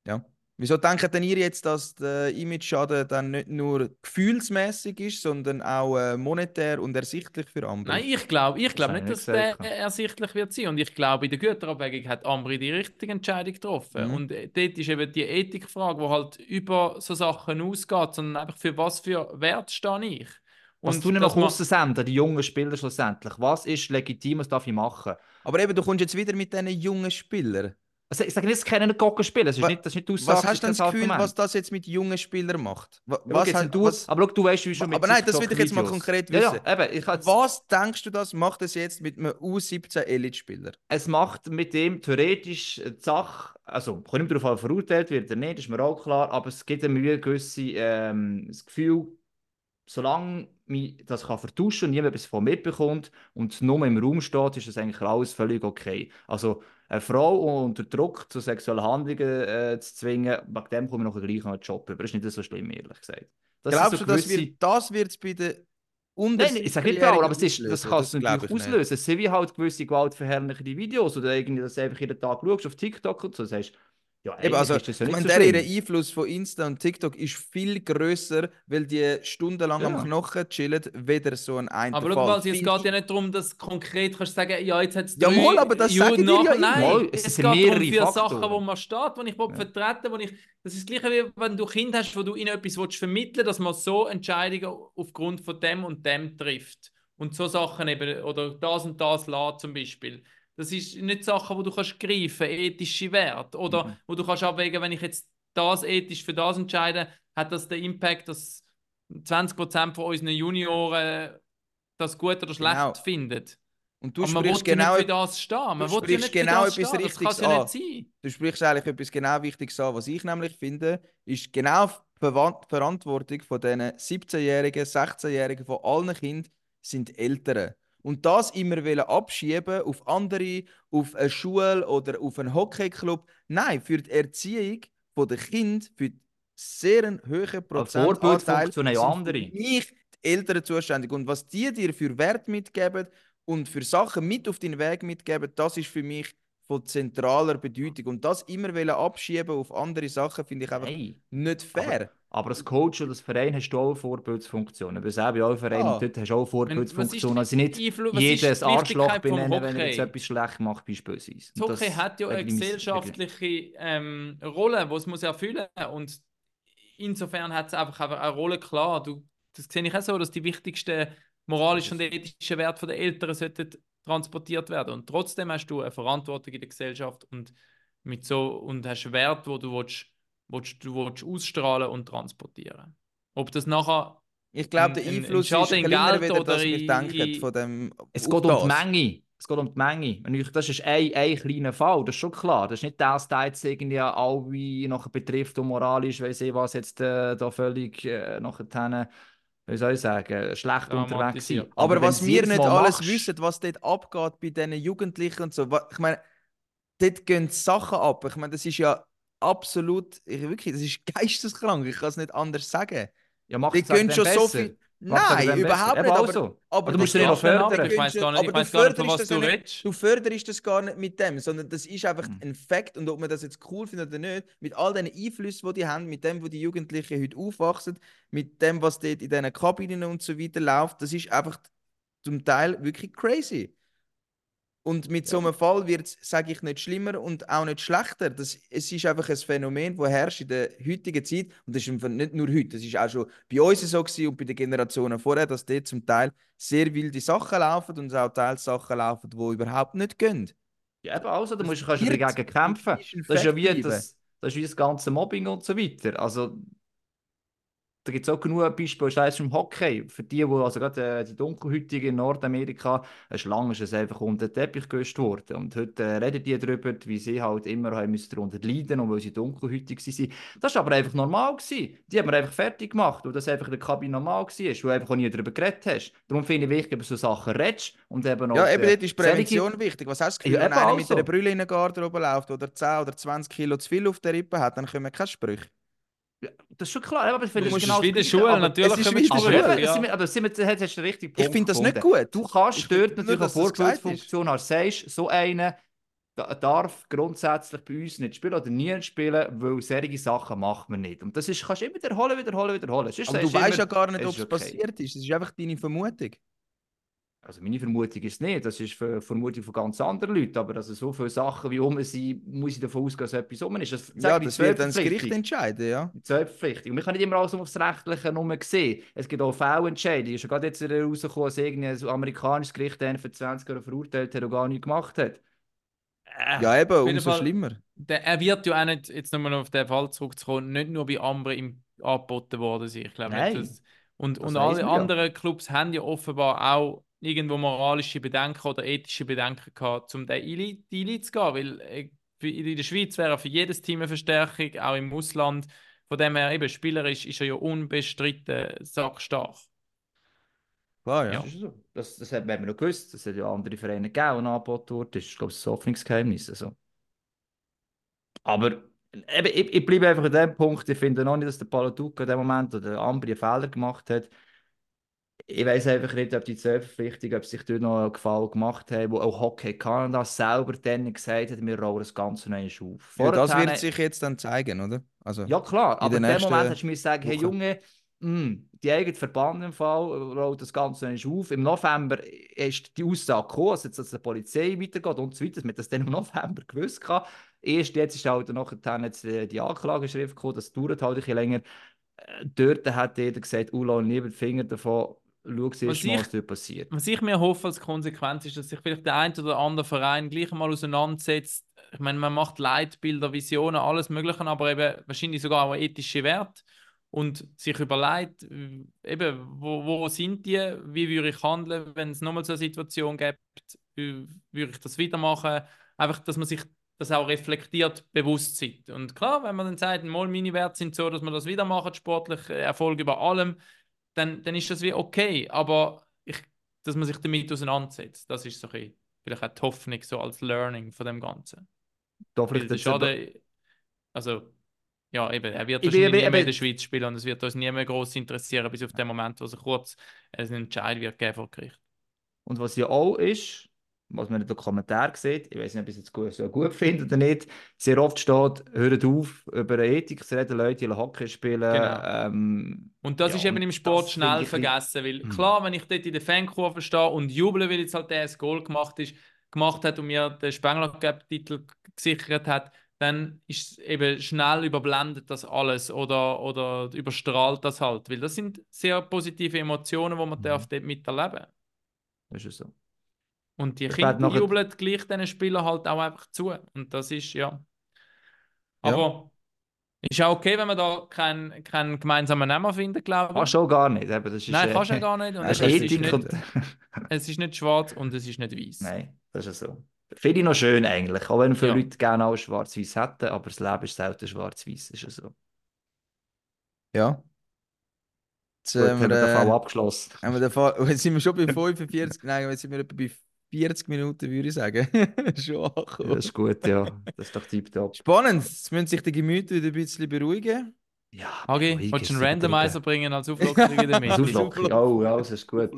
Ja. Wieso denkt denn ihr jetzt, dass der Image-Schaden dann nicht nur gefühlsmäßig ist, sondern auch äh, monetär und ersichtlich für andere? Nein, ich glaube ich glaub habe nicht, ich dass der gesagt. ersichtlich wird sein. Und ich glaube, in der Güterabwägung hat Ambri die richtige Entscheidung getroffen. Mhm. Und äh, dort ist eben die Ethikfrage, die halt über so Sachen ausgeht, sondern einfach für was für Wert stehe ich. Was Und tun noch man- aussen senden, die jungen Spieler schlussendlich? Was ist legitim, was darf ich machen? Aber eben, du kommst jetzt wieder mit diesen jungen Spielern. Also, ich sage nicht, es können Goggen spielen, das ist nicht, das ist nicht die Aussage. Was hast du denn das Gefühl, Argument. was das jetzt mit jungen Spielern macht? Wa- Ja, Was, hat- du, was, aber schau, du weißt, wie schon mit Aber nein, das will ich jetzt mal konkret Ja, wissen. ja, eben, ich habe was denkst du, das macht es jetzt mit einem U17 Elite-Spieler? es macht mit dem theoretisch die Sache, also kommt nicht darauf verurteilt wird oder nicht, ist mir auch klar, aber es gibt mir ein gewisses ähm, das Gefühl, solange mich das kann vertuschen und niemand etwas von mitbekommt und nur im Raum steht, ist das eigentlich alles völlig okay. Also eine Frau unter Druck zu sexuellen Handlungen äh, zu zwingen, wegen dem komme ich noch gleich noch einen Job über. Das ist nicht so schlimm, ehrlich gesagt. Das Glaubst sind du, so das gewisse- wird wird's bei den unter Nein, ich sage nicht Bauer, aber es ist, das kannst du natürlich auslösen. Es sind wie halt gewisse gewaltverherrlichende Videos oder irgendwie, dass du einfach jeden Tag schaust auf TikTok und so sagst, ja, Eben, also, ist das ja ich nicht meine, so der schlimm. ihre Einfluss von Insta und TikTok ist viel grösser, weil die stundenlang Ja. am Knochen chillen, weder so ein ein Aber schau mal, es geht ja nicht darum, dass konkret kannst du sagen, ja, jetzt hat es Ja, mal, aber das sagen die ja Nein, immer. es, Es geht sind darum, mehrere vier. Sachen, wo man steht, die ich ja. Vertreten wo ich Das ist das Gleiche, wie wenn du Kinder hast, wo du ihnen etwas willst vermitteln dass man so Entscheidungen aufgrund von dem und dem trifft. Und so Sachen eben, oder das und das lässt zum Beispiel. Das ist nicht Sachen, wo du kannst greifen, ethische Werte. Oder Mhm. wo du kannst abwägen, wenn ich jetzt das ethisch für das entscheide, hat das den Impact, dass 20% von unseren Junioren das gut oder schlecht Genau. finden. Und du Aber sprichst ja genau, für das stehen. Man du ja sprichst nicht genau etwas stehen. Richtiges ja an. du sprichst eigentlich etwas genau Wichtiges an. Was ich nämlich finde, ist genau die Verantwortung von diesen 17-Jährigen, 16-Jährigen, von allen Kindern sind Eltern. Und das immer wollen abschieben auf andere, auf eine Schule oder auf einen Hockeyclub. Nein, für die Erziehung der Kinder, für sehr einen hohen Prozentanteil sind andere. mich die Eltern zuständig. Und was die dir für Wert mitgeben und für Sachen mit auf den Weg mitgeben, das ist für mich von zentraler Bedeutung. Und das immer wollen abschieben auf andere Sachen, finde ich einfach Nein. nicht fair. Aber als Coach oder als Verein hast du auch eine Vorbildsfunktion. Du bist selber auch ein Verein Ah. dort hast du auch eine Vorbildsfunktion. was ist Also nicht jedes Arschloch benennen, wenn er jetzt etwas schlecht macht, beispielsweise. Das Hockey hat ja eine gesellschaftliche ähm, Rolle, die es muss erfüllen Und insofern hat es einfach, eine Rolle klar. Du, das sehe ich auch so, dass die wichtigsten moralischen und ethischen Werte der Eltern sollten transportiert werden. Und trotzdem hast du eine Verantwortung in der Gesellschaft und, mit so, und hast Werte, wo du, willst, willst, du willst ausstrahlen und transportieren. Ob das nachher Ich glaube, der Ein- ein- ein Einfluss ist Schaden in kleiner, Geld wieder, dass oder wir in- denken in- von dem Es geht um die. Menge. Es geht um die Menge. Wenn ich, das ist ein, ein kleiner Fall, das ist schon klar. Das ist nicht das, der jetzt irgendwie alle nachher betrifft und moralisch, weiss ich was, jetzt äh, da völlig äh, nachher, wie soll ich sagen, schlecht unterwegs sind. Aber, wenn was wir nicht alles machst- wissen, was dort abgeht bei diesen Jugendlichen und so. Ich meine, dort gehen Sachen ab. Ich meine, das ist ja absolut, ich, wirklich, das ist geisteskrank. Ich kann es nicht anders sagen. Ja, macht Die es schon so besser. viel. Macht Nein, überhaupt besser. nicht. Aber, also. aber du musst das noch fördern. Ich weiß gar nicht, ich weiß gar nicht, von förderst was das du nicht- redest. Du förderst das gar nicht mit dem, sondern das ist einfach Mhm. ein Fakt und ob man das jetzt cool findet oder nicht, mit all den Einflüssen, die die haben, mit dem, wo die Jugendlichen heute aufwachsen, mit dem, was dort in diesen Kabinen und so weiter läuft, das ist einfach zum Teil wirklich crazy. Und mit so einem Fall wird es, sage ich, nicht schlimmer und auch nicht schlechter. Das, es ist einfach ein Phänomen, das herrscht in der heutigen Zeit. Und das ist nicht nur heute, das ist auch schon bei uns so gewesen und bei den Generationen vorher, dass dort zum Teil sehr wilde Sachen laufen und auch teils Sachen laufen, die überhaupt nicht gehen. Ja, eben also, da musst, kannst du dagegen kämpfen. Das ist ja wie das, das, ist wie das ganze Mobbing und so weiter. Also, da gibt es auch genug Beispiele, sei es im Hockey. Für die, die also gerade äh, die Dunkelhäutigen in Nordamerika, eine Schlange ist es einfach unter den Teppich gelöst worden. Und heute äh, reden die darüber, wie sie halt immer haben müssen darunter leiden und weil sie dunkelhäutig waren. Das war aber einfach normal. Gewesen. Die haben wir einfach fertig gemacht, weil das einfach in der Kabine normal war, weil du einfach auch nie darüber geredet hast. Darum finde ich wichtig, dass du so Sachen redest und eben auch... Ja, eben äh, dort ist solche- Prävention wichtig. Was hast du das Ja, Gefühl, wenn eben einer mit also. einer Brille in den Garderobe läuft oder 10 oder 20 Kilo zu viel auf der Rippe hat, dann kommen keine Sprüche. Das ist schon klar, aber ich finde, das genau wieder Schule, aber- natürlich es ist wieder Aber Schule, ja. sind wir, aber sind wir, jetzt hast du den richtigen Punkt Ich finde das nicht gefunden. gut. Du kannst Ich nur, natürlich eine. Vorbildsfunktion haben. Sagst, so einer da- darf grundsätzlich bei uns nicht spielen oder nie spielen, weil solche Sachen macht man nicht. Und das ist, kannst du immer wiederholen, wiederholen, wiederholen. Sonst Aber du weißt ja gar nicht, ob es okay. passiert ist. Das ist einfach deine Vermutung. Also meine Vermutung ist nicht, das ist für Vermutung von ganz anderen Leuten, aber also so viele Sachen wie um sind, muss ich davon ausgehen, dass etwas um ist. Das, Ja, die das wird dann das. Gericht entscheiden, ja. Die Zweitverpflichtung. Und man kann nicht immer alles nur aufs Rechtliche nur sehen. Es gibt auch Fehlentscheidungen. Es ist ja gerade jetzt wieder rausgekommen, dass irgendein amerikanisches Gericht einen für 20 Jahre verurteilt hat und gar nichts gemacht hat. Äh, Ja, eben, umso Fall- schlimmer. Der, er wird ja auch nicht, jetzt nochmal auf den Fall zurückzukommen, nicht nur bei Ambri im angeboten worden sein. Ich glaube Nein. dass, und, Das und alle man ja. anderen Clubs haben ja offenbar auch irgendwo moralische Bedenken oder ethische Bedenken gehabt, um den Elite, die Elite zu gehen. Weil äh, für, in der Schweiz wäre für jedes Team eine Verstärkung, auch im Ausland. Von dem her, eben, spielerisch ist er ja unbestritten sackstark. Klar, Ja. ja. Das ist so. Das, das hat man noch gewusst. Das hat ja andere Vereine gegeben, die angeboten wurden. Das ist, glaube ich, das Öffnungsgeheimnis. Also. Aber eben, ich, ich bleibe einfach an dem Punkt. Ich finde noch nicht, dass der Paladuca in dem Moment oder der Ambri einen Fehler gemacht hat. Ich weiß einfach nicht, ob die Zweitverpflichtung, ob sich dort noch einen Gefallen gemacht haben, wo auch Hockey Kanada selber dann gesagt hat, wir rollen das Ganze noch auf. ja. Das Vorher- wird sich jetzt dann zeigen, oder? Also, ja, klar, aber in dem Moment hättest du mir sagen, hey. Junge, mh, die eigene Verband im Fall rollt das Ganze nicht auf. Im November ist die Aussage gekommen, also jetzt, dass die Polizei weitergeht und so weiter. Wir haben das dann im November gewusst. gehabt. Erst jetzt ist halt nachher jetzt äh, die Anklageschrift gekommen, das dauert halt ein bisschen länger. Äh, Dort hat jeder gesagt, Ulla, lieber die Finger davon, schau Was siehst mal, ich- was dort passiert. Was ich mir hoffe als Konsequenz ist, dass sich vielleicht der ein oder andere Verein gleich mal auseinandersetzt. Ich meine, man macht Leitbilder, Visionen, alles Mögliche, aber eben wahrscheinlich sogar auch ethische Werte und sich überlegt, eben, wo, wo sind die, wie würde ich handeln, wenn es nochmal so eine Situation gibt, wie würde ich das wieder machen? Einfach, dass man sich das auch reflektiert, bewusst sieht. Und klar, wenn man dann sagt, mal meine Werte sind so, dass man das wieder macht, sportlich Erfolg über allem, dann, dann ist das wie okay. Aber ich, dass man sich damit auseinandersetzt, das ist so ein bisschen, vielleicht auch die Hoffnung so als Learning von dem Ganzen. Da vielleicht der jetzt aber- Schade, also ja, eben, er wird Ich wahrscheinlich nie mehr in der Schweiz spielen und es wird uns nie mehr groß interessieren, bis auf den Moment, wo sich kurz einen Entscheid wird geben vor Gericht. Und was ja auch ist, was man in den Kommentaren sieht, ich weiß nicht, ob ich es jetzt gut, so gut finde oder nicht, sehr oft steht, hört auf, über Ethik zu reden, Leute, die Hockey spielen. Genau. Ähm, Und das Ja, ist eben im Sport schnell ein- vergessen, weil Hm. klar, wenn ich dort in der Fankurve stehe und jubele, weil jetzt halt der das Goal gemacht, ist, gemacht hat und mir den Spengler Cup Titel gesichert hat, dann ist eben schnell überblendet das alles oder, oder überstrahlt das halt, weil das sind sehr positive Emotionen, die man Mhm. darf dort miterleben das ist so. Und die Ich Kinder jubeln gleich diesen Spielern halt auch einfach zu. Und das ist, ja. Aber ist auch okay, wenn wir da keinen keinen gemeinsamen Nenner finden, glaube ich. Kannst du auch gar nicht. Eben, das ist, Nein, äh, kannst du ja gar nicht. Und es ist nicht, und... es ist nicht schwarz und es ist nicht weiß. Nein, das ist so. Finde ich noch schön eigentlich, auch wenn viele Ja. Leute gerne alles schwarz-weiß hätten, aber das Leben ist selten schwarz-weiß, ist ja so. ja. Jetzt Gut, haben wir den Fall äh, abgeschlossen. haben wir den Fall, jetzt sind wir schon bei 45, nein, jetzt sind wir etwa bei 40 Minuten, würde ich sagen. schon Ja, angekommen. das ist gut, ja. Das ist doch tiptop. Spannend, jetzt müssen sich die Gemüter wieder ein bisschen beruhigen. Ja, Hagi, Higi willst du einen Randomizer bringen als Auflockerung in der Als Mitte? Auflockerung. Oh, ja, das ist gut.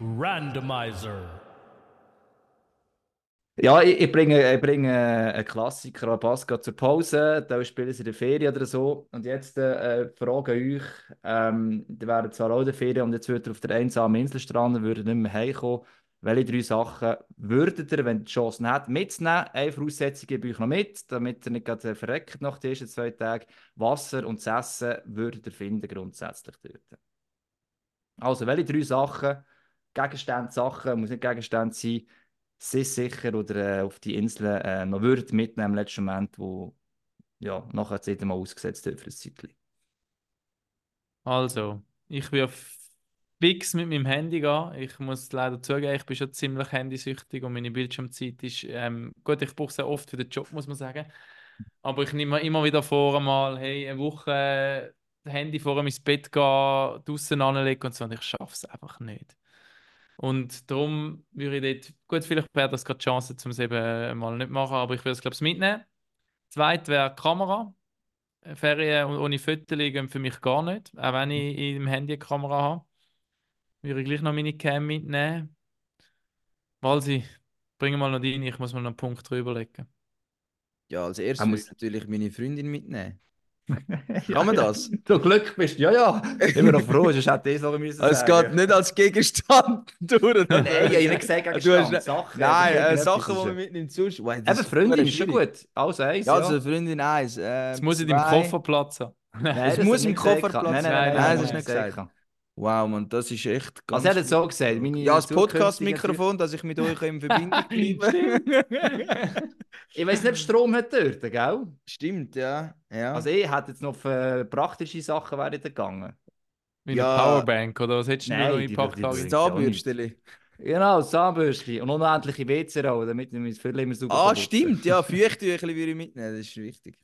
Randomizer. Ja, ich, ich bringe, ich bringe äh, einen Klassiker an Pascal zur Pause. Da spielen sie in der Ferien oder so. Und jetzt äh, frage euch, ähm, die wären zwar auch in der Ferien und jetzt würdet ihr auf der einsamen Insel stranden, würdet nicht mehr heimkommen. Welche drei Sachen würdet ihr, wenn ihr die Chance habt, mitzunehmen? Eine Voraussetzung gebe ich euch noch mit, damit ihr nicht gerade verreckt nach den ersten zwei Tagen. Wasser und das Essen würdet ihr finden grundsätzlich dort. Also, welche drei Sachen, Gegenstände, Sachen, muss nicht Gegenstände sein, sehr sicher oder äh, auf die Insel äh, noch würdet mitnehmen im letzten Moment, wo ja, nachher wieder mal ausgesetzt wird für ein Zeitchen. Also, ich will fix mit meinem Handy gehen. Ich muss leider zugeben, ich bin schon ziemlich handysüchtig und meine Bildschirmzeit ist, ähm, gut, ich brauche sehr oft für den Job, muss man sagen. Aber ich nehme mir immer wieder vor, mal, hey, eine Woche das Handy vor ins Bett gehen, draußen anlegen und so, und ich schaffe es einfach nicht. Und darum würde ich dort, gut, vielleicht wäre das gerade die Chance, um es eben mal nicht machen, aber ich würde es, glaube ich, mitnehmen. Zweit wäre die Kamera. Ferien ohne Fotos gehen für mich gar nicht, auch wenn ich im Handy eine Kamera habe. Würde ich gleich noch meine Cam mitnehmen. Walsi, bring mal noch rein, ich muss mal noch einen Punkt drüber legen. Ja, als erstes Er muss muss- ich natürlich meine Freundin mitnehmen. Ja, Kann man das? Du Glück bist, ja, ja. Immer noch froh, sonst hätte ich es auch müssen es sagen. geht nicht als Gegenstand durch. Nein, ich habe nicht gesagt Du Gegenstand, hast- Sachen. Nein, äh, Sachen, die man mitnimmt sonst. Wow, Eben, Freundin ist schon gut. Also eins, Ja, also Freundin eins. Es muss in deinem. Koffer Platz haben. Nein, es das muss im Koffer gesagt. Platz Nein, nein, haben. nein, Nein, nein, das ist nein, nicht nein, gesagt. Wow, man, das ist echt ganz Also er hat so gesagt. Meine Ja, das Podcast-Mikrofon, dass ich mit euch in Verbindung bleibe. Ich weiß nicht, ob Strom hat dort, gell? Stimmt, ja. ja. Also ich hätte jetzt noch äh, praktische Sachen wäre ich gegangen. Wie Ja. eine Powerbank, oder was hättest du Nein, noch die- eingepackt? das Zahnbürsteli. Genau, Zahnbürstchen und unendliche WC-Rolle, damit ich mein Viertel immer sauber Ah, stimmt, ja. Feuchttüchli würde ich mitnehmen, das ist wichtig.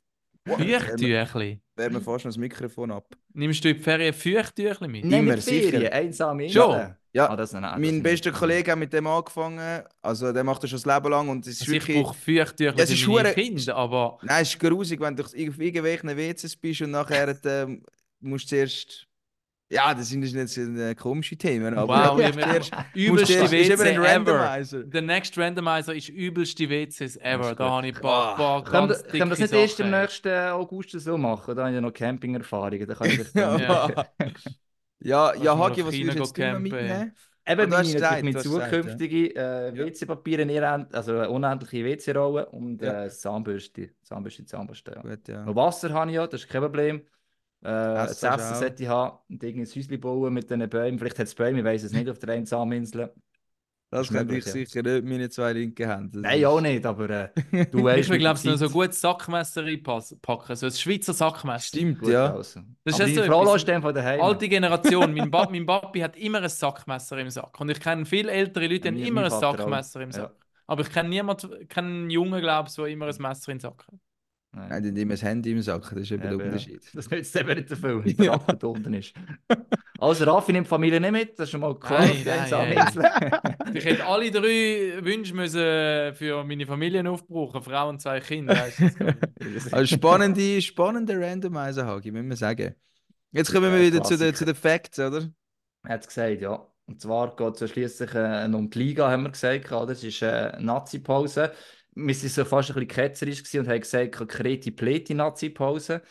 Feuchttüchli. Wäre mir fast noch das Mikrofon ab. Nimmst du in die Ferien Feuchttüchli mit? Nein, Immer, sicher. einsame Schon? Insel. Ja, Ah, das, nein, das mein bester Kollege hat mit dem angefangen. Also, der macht das schon das Leben lang und es ist Also ich wirklich. brauche Feuchttüchli Ja, es ist meine Kinder, aber Nein, es ist grusig, wenn du auf irgendwelchen WCs bist und nachher ähm, musst du zuerst. Ja, das sind jetzt äh, komische Themen. Aber wow, ja, ich musst übelste ist WC ein ever. Randomizer. Der Next Randomizer ist übelste WCs ever. Da habe ich ein paar, Ah. paar ganz können wir das nicht erst im Sachen. nächsten August so machen? Da habe ich ja noch Camping-Erfahrungen. Da kann ich das Ja, dann... Ja. ja, Hagi, was würdest du jetzt mitnehmen? Eben Und du hast meine, gesagt, meine du hast gesagt, ja. zukünftige äh, WC-Papiere, nicht also unendliche WC-Rolle und Ja. äh, Zahnbürste. Zahnbürste, Zahnbürste. Ja. Gut, ja. Noch Wasser habe ich ja, das ist kein Problem. Äh, das Essen sollte ich haben und irgendein Häuschen bauen mit diesen Bäumen. Vielleicht hat es Bäume, ich weiß es nicht, auf der Einsaminsel. Das ist könnte ich ja. sicher nicht mit meinen zwei linken Händen. Das Nein, ist- auch nicht, aber äh, du weißt. Ich glaube ich, der noch so ein gutes Sackmesser reinpacken. So ein Schweizer Sackmesser. Stimmt, Gut, ja. Also. Das ist aber ja die so etwas- von daheim. Alte Generation. Mein, ba mein Papi hat immer ein Sackmesser im Sack. Und ich kenne viele ältere Leute, die Ja, haben immer ein Vater auch. Sackmesser im Ja. Sack. Aber ich kenne niemanden, keinen Jungen, glaube ich, der immer ein Messer im Sack hat. Nein. Nein, die das Handy im Sack, das ist eben Ja, der Unterschied. Das nützt eben nicht so viel, wenn der Akku unten ist. Also Raffi nimmt die Familie nicht mit, das ist schon mal klar. Nein, nein, Einsaminsel. Ich hätte alle drei Wünsche müssen für meine Familie aufbrauchen, Frau und zwei Kinder. Also spannende, spannende Randomizer, Hagi, müssen wir sagen. Jetzt kommen wir Ja, wieder zu den, zu den Facts, oder? Er hat es gesagt, ja. Und zwar geht es ja schliesslich äh, um die Liga, haben wir gesagt. Oder? Es ist äh, Nazi-Pause. Wir waren so fast ein bisschen ketzerisch und haben gesagt, Kreti Pleti Nazi-Pause.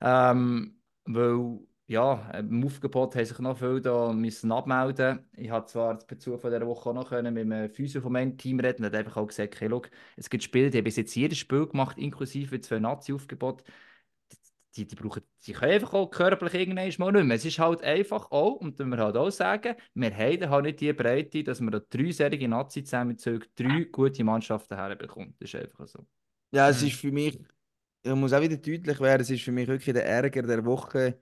Ähm, weil, ja, im Aufgebot haben sich noch viele da müssen abmelden. Ich habe zwar per Zufall von dieser Woche auch noch können mit einem Physio von meinem Team reden und hat einfach auch gesagt, hey, look, es gibt Spiele, die haben bis jetzt jedes Spiel gemacht, inklusive zwei Nazi-Aufgebote die, die, brauchen, die können einfach auch körperlich irgendwann mal nicht mehr. Es ist halt einfach auch, und dann wir halt auch sagen, wir haben halt nicht die Breite, dass wir da dreiserige Nazi-Zusammenzüge drei gute Mannschaften herbekommen. Das ist einfach so. Ja, es Mhm. ist für mich, ich muss auch wieder deutlich werden, es ist für mich wirklich der Ärger der Woche,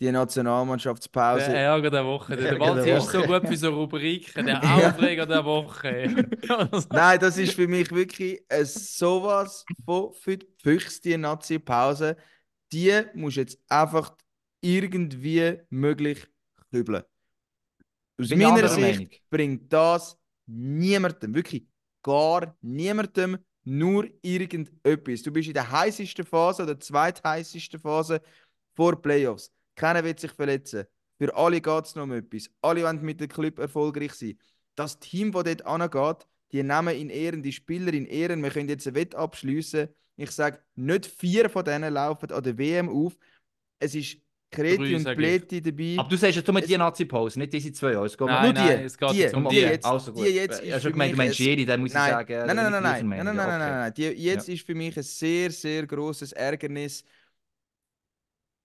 die Nationalmannschaftspause. Der Ärger der Woche. Der, der ist so Woche. gut für so Rubriken. Der. Aufreger der Woche. Nein, das ist für mich wirklich ein sowas von für die Füchse, die Nazi-Pause. Die musst du jetzt einfach irgendwie möglich kübeln. Aus Bin meiner Sicht Meinung. bringt das niemandem, wirklich gar niemandem, nur irgendetwas. Du bist in der heißesten Phase oder zweitheißesten Phase vor Playoffs. Keiner wird sich verletzen. Für alle geht es noch um etwas. Alle wollen mit dem Club erfolgreich sein. Das Team, das dort angeht, die nehmen in Ehren, die Spieler in Ehren. Wir können jetzt ein Wett abschließen. Ich sage, nicht vier von denen laufen an der WM auf. Es ist Kreti Drei, und ich. Pleti dabei. Aber du sagst jetzt nur Es- die Nazi-Pause, nicht diese zwei Jahre. Es geht Nein, Nur um- die, nein, es geht die, jetzt um die jetzt. Also gut. Die jetzt Ich ist habe schon für gemeint, du mich jede, dann muss ich Nein, sagen. nein, nein, ich nein, nein, nein, nein, Ja, nein, nein, nein. Die, jetzt ist für mich ein sehr, sehr großes Ärgernis.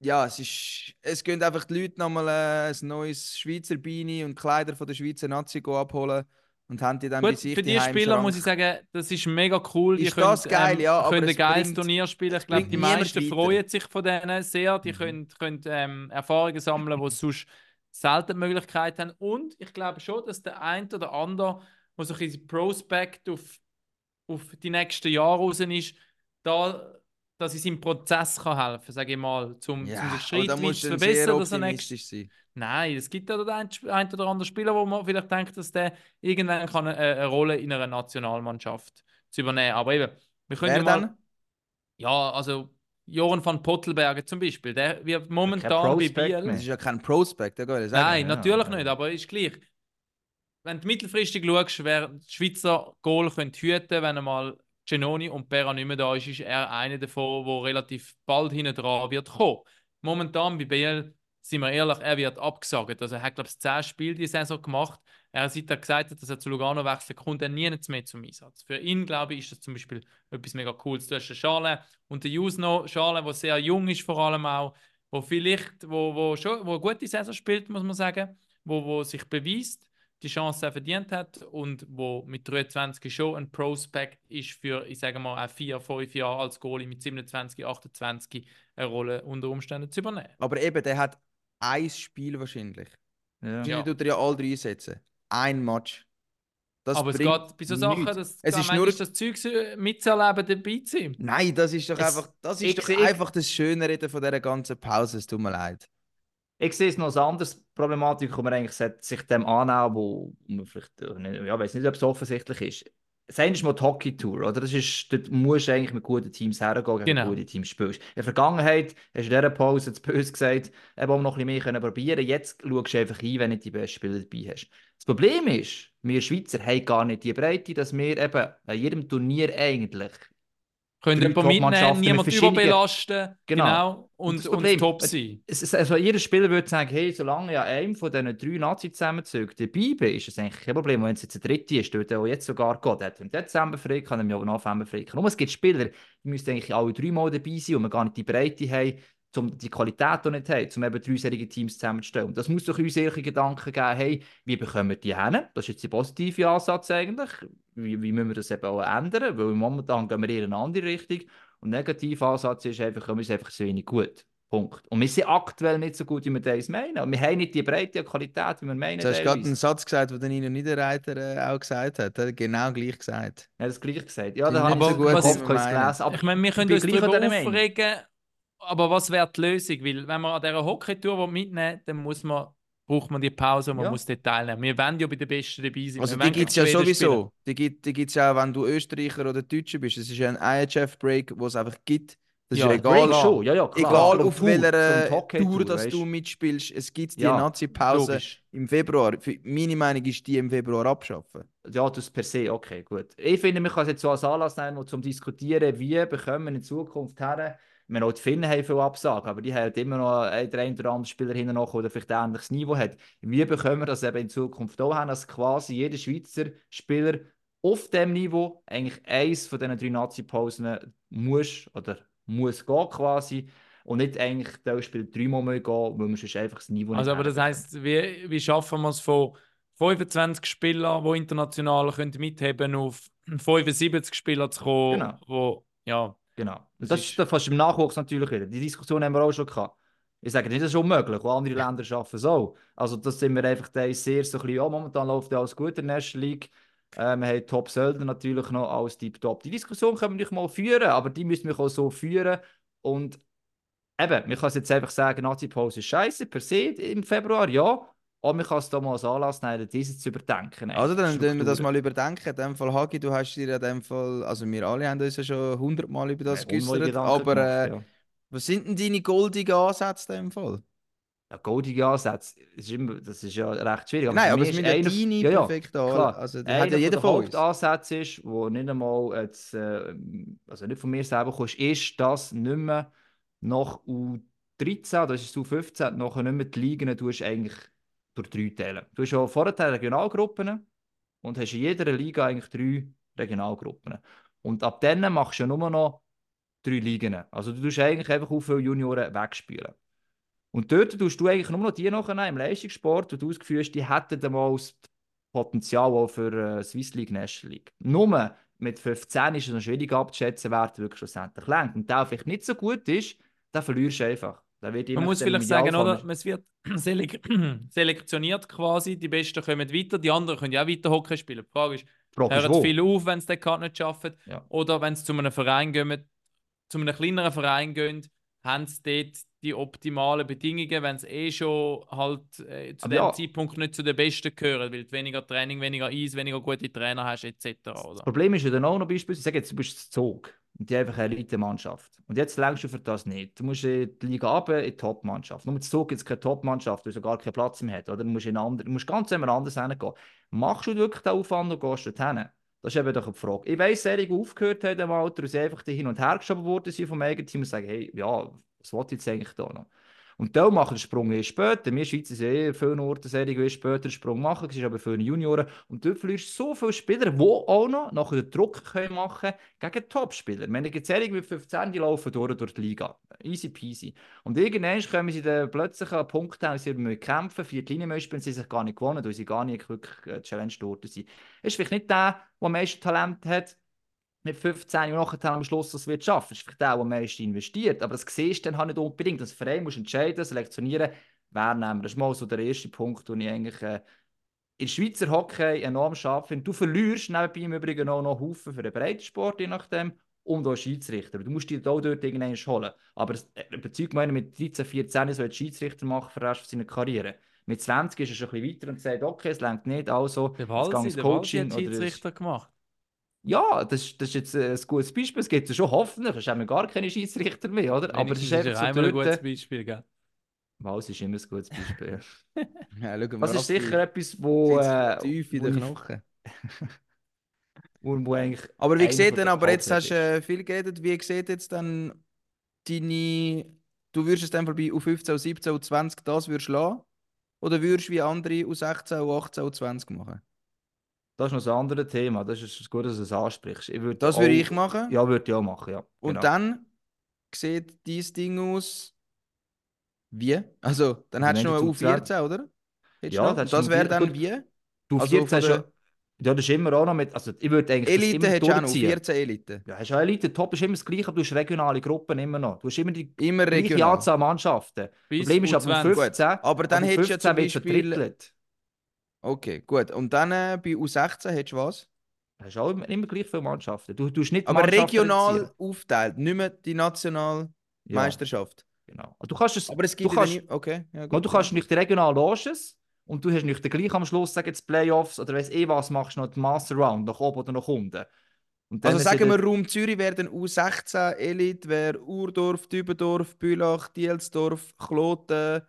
Ja, es ist, es gehen einfach die Leute nochmal äh, ein neues Schweizer Beine und Kleider von der Schweizer Nazi go abholen und haben die dann bei Gut, sich für die Spieler muss ich sagen, das ist mega cool. Die Ist können, das geil, ähm, ja, können ein geiles Turnier spielen. Ich glaube, die meisten weiter. freuen sich von denen sehr. Die Mhm. können, können ähm, Erfahrungen sammeln, die sonst selten die Möglichkeit haben. Und ich glaube schon, dass der ein oder andere, der so ein bisschen Prospect auf, auf die nächsten Jahre raus ist, da, dass es im Prozess kann helfen sage ich mal, zum, ja, zum musst zu verbessern. sehr Dass er nächst- sein. Nein, es gibt ja den ein, ein oder anderen Spieler, wo man vielleicht denkt, dass der irgendwann kann eine, eine Rolle in einer Nationalmannschaft zu übernehmen. Aber eben, wir können Wer ja mal, dann? ja, also Joran van Pottelberger zum Beispiel, der wird momentan bei Biel. Das ist ja kein Prospect, kann ich sagen. Nein, ja, natürlich ja. nicht, aber ist gleich. Wenn du mittelfristig schaust, wer die Schweizer Goal könnte hüten wenn einmal Genoni und Pera nicht mehr da ist, ist er einer davon, der relativ bald hinten dran wird kommen. Momentan bei BL, sind wir ehrlich, er wird abgesagt. Also er hat, glaube ich, 10 Spiele diese Saison gemacht. Er, seit er gesagt hat, dass er zu Lugano wechselt, kommt er nie mehr zum Einsatz. Für ihn, glaube ich, ist das zum Beispiel etwas mega Cooles. Du hast den Schale und den Jusno, Schale, der sehr jung ist vor allem auch, wo vielleicht, wo, wo schon, wo eine gute Saison spielt, muss man sagen, wo, wo sich beweist, die Chance auch verdient hat und wo mit 23 schon ein Prospect ist für, ich sage mal, auch 4, 5 Jahre als Goalie mit 27, 28 eine Rolle unter Umständen zu übernehmen. Aber eben, der hat ein Spiel wahrscheinlich. Ja. Gini Ja. tut er ja alle drei einsetzen. Ein Match. Das Aber es geht bei so Sachen, dass Es ist nur- ist das Zeug mitzuerleben, dabei zu sein. Nein, das ist doch Es- einfach, das ich ist doch einfach das Schöne reden von dieser ganzen Pause. Es tut mir leid. Ich sehe es noch als anderes Problematik, wo man eigentlich sich dem annehmen wo man vielleicht, äh, nicht- ja, weiß nicht, ob es offensichtlich ist. Das ist mal die Hockey-Tour, oder? Das ist, dort musst du eigentlich mit guten Teams hergehen, gegen Genau. gute Teams spielst. In der Vergangenheit hast du in dieser Pause zu böse gesagt, eben auch noch ein bisschen mehr können probieren Jetzt schaust du einfach ein, wenn du die besten Spieler dabei hast. Das Problem ist, wir Schweizer haben gar nicht die Breite, dass wir eben an jedem Turnier eigentlich Können Drei jemanden mitnehmen, Top-Mannschaften mit niemand verschiedenen- überbelasten, Genau. genau, Und und, und, top sein. es ist, also jeder Spieler würde sagen, hey, solange ja einem von diesen drei Nazi-Zusammenzügen dabei bin, ist es eigentlich kein Problem. Wenn es jetzt der dritte ist, der jetzt sogar geht, hat im Dezember frei, kann er im November frei. Nur es gibt Spieler, die müssen eigentlich alle drei Mal dabei sein und wir gar nicht die Breite haben, um die Qualität auch nicht haben, um eben dreiserige Teams zusammenzustellen. Und das muss doch uns solche Gedanken geben, hey, wie bekommen wir die hin? Das ist jetzt der positive Ansatz eigentlich. Wie, wie müssen wir das eben auch ändern? Weil momentan gehen wir eher in eine andere Richtung. Und der negative Ansatz ist einfach, wir sind einfach so wenig gut. Punkt. Und wir sind aktuell nicht so gut, wie wir das meinen. Und wir haben nicht die Breite und Qualität, wie wir meinen. Du hast gerade einen. Satz gesagt, den der Nino Niederreiter äh, auch gesagt hat. Er hat genau gleich gesagt. Ja, das gleich gesagt. Ja, da habe ich nicht so gut im Kopf wie wir können meinen. lesen. Aber ich meine, wir können uns gleich darüber Meinung. aufregen, aber was wäre die Lösung? Weil wenn man an dieser Hockey-Tour mitnehmen will, dann muss man, braucht man die Pause und man Ja. muss dort teilnehmen. Wir wollen ja bei den Besten dabei sein. Also Wir die gibt es ja sowieso. Die gibt die gibt's ja auch, wenn du Österreicher oder Deutscher bist. Es ist ja ein IHF-Break, wo es einfach gibt. Das Ja, ist ja egal, schon, ja, ja, klar. egal Aber auf Tour, welcher Hockey-Tour, Tour dass weißt du mitspielst. Es gibt die Ja, Nazi-Pause im Februar. Für meine Meinung ist die im Februar abschaffen. Ja, das per se, okay, gut. Ich finde, man kann es jetzt so als Anlass nehmen, um zu diskutieren, wie bekommen wir in Zukunft her. Haben auch die Finnen haben viel Absagen, aber die haben halt immer noch einen der ein oder andere Spieler hinten noch, der vielleicht ein ähnliches Niveau hat. Wie bekommen wir das eben in Zukunft auch hin, dass quasi jeder Schweizer Spieler auf dem Niveau eigentlich eins von diesen drei Nazi-Pausen muss oder muss gehen quasi und nicht eigentlich der Spieler dreimal mehr gehen, weil man sonst einfach das Niveau Also, aber das heisst, wie, wie schaffen wir es von 25 Spielern, die international können mitheben auf 75 Spieler zu kommen, Genau. wo, ja, Genau. Das das, ist- ist fast im Nachwuchs natürlich wieder. Die Diskussion haben wir auch schon gehabt. Ich sage nicht, das ist unmöglich, auch andere Länder schaffen es auch. Also das sind wir einfach da sehr so ein bisschen, ja, momentan läuft ja alles gut in der National League. Äh, wir haben Top-Söldner natürlich noch als Tip-Top. Die Diskussion können wir nicht mal führen, aber die müssen wir auch so führen. Und eben, wir können jetzt einfach sagen, Nazi-Pause ist scheiße per se im Februar, ja. Aber man kann es da mal als Anlass nehmen, dieses zu überdenken. Also dann tun wir das mal überdenken. In dem Fall, Hagi, du hast dir in dem Fall, also wir alle haben uns ja schon hundertmal über das Ja, geäußert, aber äh, gemacht, ja. was sind denn deine goldigen Ansätze in dem Fall? Ja, goldige Ansätze, das ist, immer, das ist ja recht schwierig. Nein, für aber es ist müssen ja deine ja, ja, perfekten An- klar. also Einer hat ja jeder der von uns. Hauptansätze ist, wo nicht einmal jetzt, äh, also nicht von mir selber kommst, ist, dass nicht mehr nach U13, das ist U15, nachher nicht mehr die Ligen du hast eigentlich durch drei teilen. Du hast ja vorher Regionalgruppen und hast in jeder Liga eigentlich drei Regionalgruppen. Und ab dann machst du ja nur noch drei Ligen. Also du tust eigentlich einfach auf viele Junioren wegspielen. Und dort tust du eigentlich nur noch die nachher im Leistungssport, wo du das Gefühl hast, die hätten dann mal das Potenzial auch für äh, Swiss League, National League. Nur mit 15 ist es noch schwierig abzuschätzen, wer wirklich schlussendlich lenkt. Und der vielleicht nicht so gut ist, den verlierst du einfach. Der wird Man muss vielleicht sagen, oder? Es wird selek selektioniert quasi, die Besten kommen weiter, die anderen können ja auch weiter Hockey spielen. Die Frage ist, Frage hören viele auf, wenn sie den Cut nicht schaffen? Ja. Oder wenn sie zu einem Verein gehen, zu einem kleineren Verein gehen, haben sie dort die optimalen Bedingungen, wenn sie eh schon halt äh, zu dem ja. Zeitpunkt nicht zu den Besten gehören, weil du weniger Training, weniger Eis, weniger gute Trainer hast, etc. Das Oder? Problem ist ja dann auch noch beispielsweise, sage jetzt, du bist Zug und die einfach eine Elite-Mannschaft. Und jetzt längst du für das nicht. Du musst in die Liga runter, in die Top-Mannschaft. Nur mit Zug gibt es keine Top-Mannschaft, weil es gar keinen Platz mehr hat. Oder? Du, musst in andere, du musst ganz jemand anders hingehen. Machst du wirklich den Aufwand und gehst dorthin? Das ist eben doch eine Frage. Ich weiss, Serie aufgehört haben im und sie einfach hin und her geschoben worden sind vom eigenen Team und sagen, hey, ja, was wollte ich jetzt eigentlich da noch? Und da machen den Sprung erst später. Wir Schweizer sind eh viele Orte Serie, die später den Sprung machen. Das ist aber für die Junioren. Und dort verlierst du so viele Spieler, die auch noch nachher den Druck können machen gegen Top-Spieler. Wenn ich Serie mit 15, die laufen durch, durch die Liga. Easy peasy. Und irgendwann kommen sie dann plötzlich an einen Punkt, wo sie kämpfen vier müssen spielen, sie sich gar nicht gewonnen, weil sie gar nicht wirklich äh, Challenge dort sind. Ist vielleicht nicht der, der am meisten Talent hat, mit 15 und nachher am Schluss das wird schaffen. Das ist vielleicht der, der am meisten investiert. Aber das siehst du dann halt nicht unbedingt. Das Verein muss entscheiden, selektionieren, wer nehmen. Das ist mal so der erste Punkt, den ich eigentlich äh, in Schweizer Hockey enorm scharf finde. Du verlierst nebenbei im Übrigen auch noch Haufen für den Breitensport, je nachdem, und auch Schiedsrichter. Du musst dich auch dort irgendwann holen. Aber es äh, überzeugt mich, mit 13, 14 soll Schiedsrichter machen für den Rest seiner Karriere. Mit 20 ist er schon ein bisschen weiter und sagt, okay, es längt nicht, also Der jetzt Walsi, gehe ich der Walsi hat Schiedsrichter gemacht. Ja, das, ist- das ist jetzt äh, ein gutes Beispiel. Es gibt ja schon hoffentlich, es haben wir gar keine Schiedsrichter mehr, oder? Aber es ist einfach so einmal ein gutes dort. Beispiel, gell? Wals ist immer ein gutes Beispiel. Ja, schau mal, Was ist sicher etwas, wo, äh, tief in den ich- Knochen. wo, wo eigentlich Aber wie sieht denn, aber jetzt hast du äh, viel geredet, wie sieht jetzt dann deine, du würdest es dann bei U15, U17, U20 das würdest lassen? Oder würdest du wie andere U16, U18, U20 machen? Das ist noch ein anderes Thema. Das ist gut, dass du es ansprichst. Ich würde Das auch- würde ich machen. Ja, würde ich auch machen, ja. Und genau. dann sieht dieses Ding aus wie? Also, dann hättest du noch eine du zu U14, oder? Hättest Ja, das das wäre dann gut. wie? Du also 14 von schon. Ja, das ist immer auch noch mit. Also, ich würde eigentlich das Elite immer hättest du auch noch, durchziehen. 14 Elite. Ja, hast du auch Elite, Top ist immer das Gleiche, aber du hast regionale Gruppen immer noch. Du hast immer die Immer gleiche. Anzahl Mannschaften. Bis Problem ist aber um U20. 15. Aber dann hättest du ja 15 zum Beispiel- verdrittelt. Okay, gut. Und dann äh, bei U16 hättest du was? Du hast auch immer, immer gleich viele Mannschaften. Du tust nicht Aber regional reduzieren. aufteilt, nicht mehr die Nationalmeisterschaft. Ja, genau. Und Du kannst es, Aber es gibt du kannst, nie... Okay, ja gut. du kannst nicht regional loschen und du hast nicht gleich am Schluss, sagen jetzt Playoffs oder weiss eh was, machst du noch die Master Round, nach oben oder nach unten. Also sagen wir, Raum Zürich wäre dann U16, Elite wäre Urdorf, Dübendorf, Bülach, Dielsdorf, Kloten,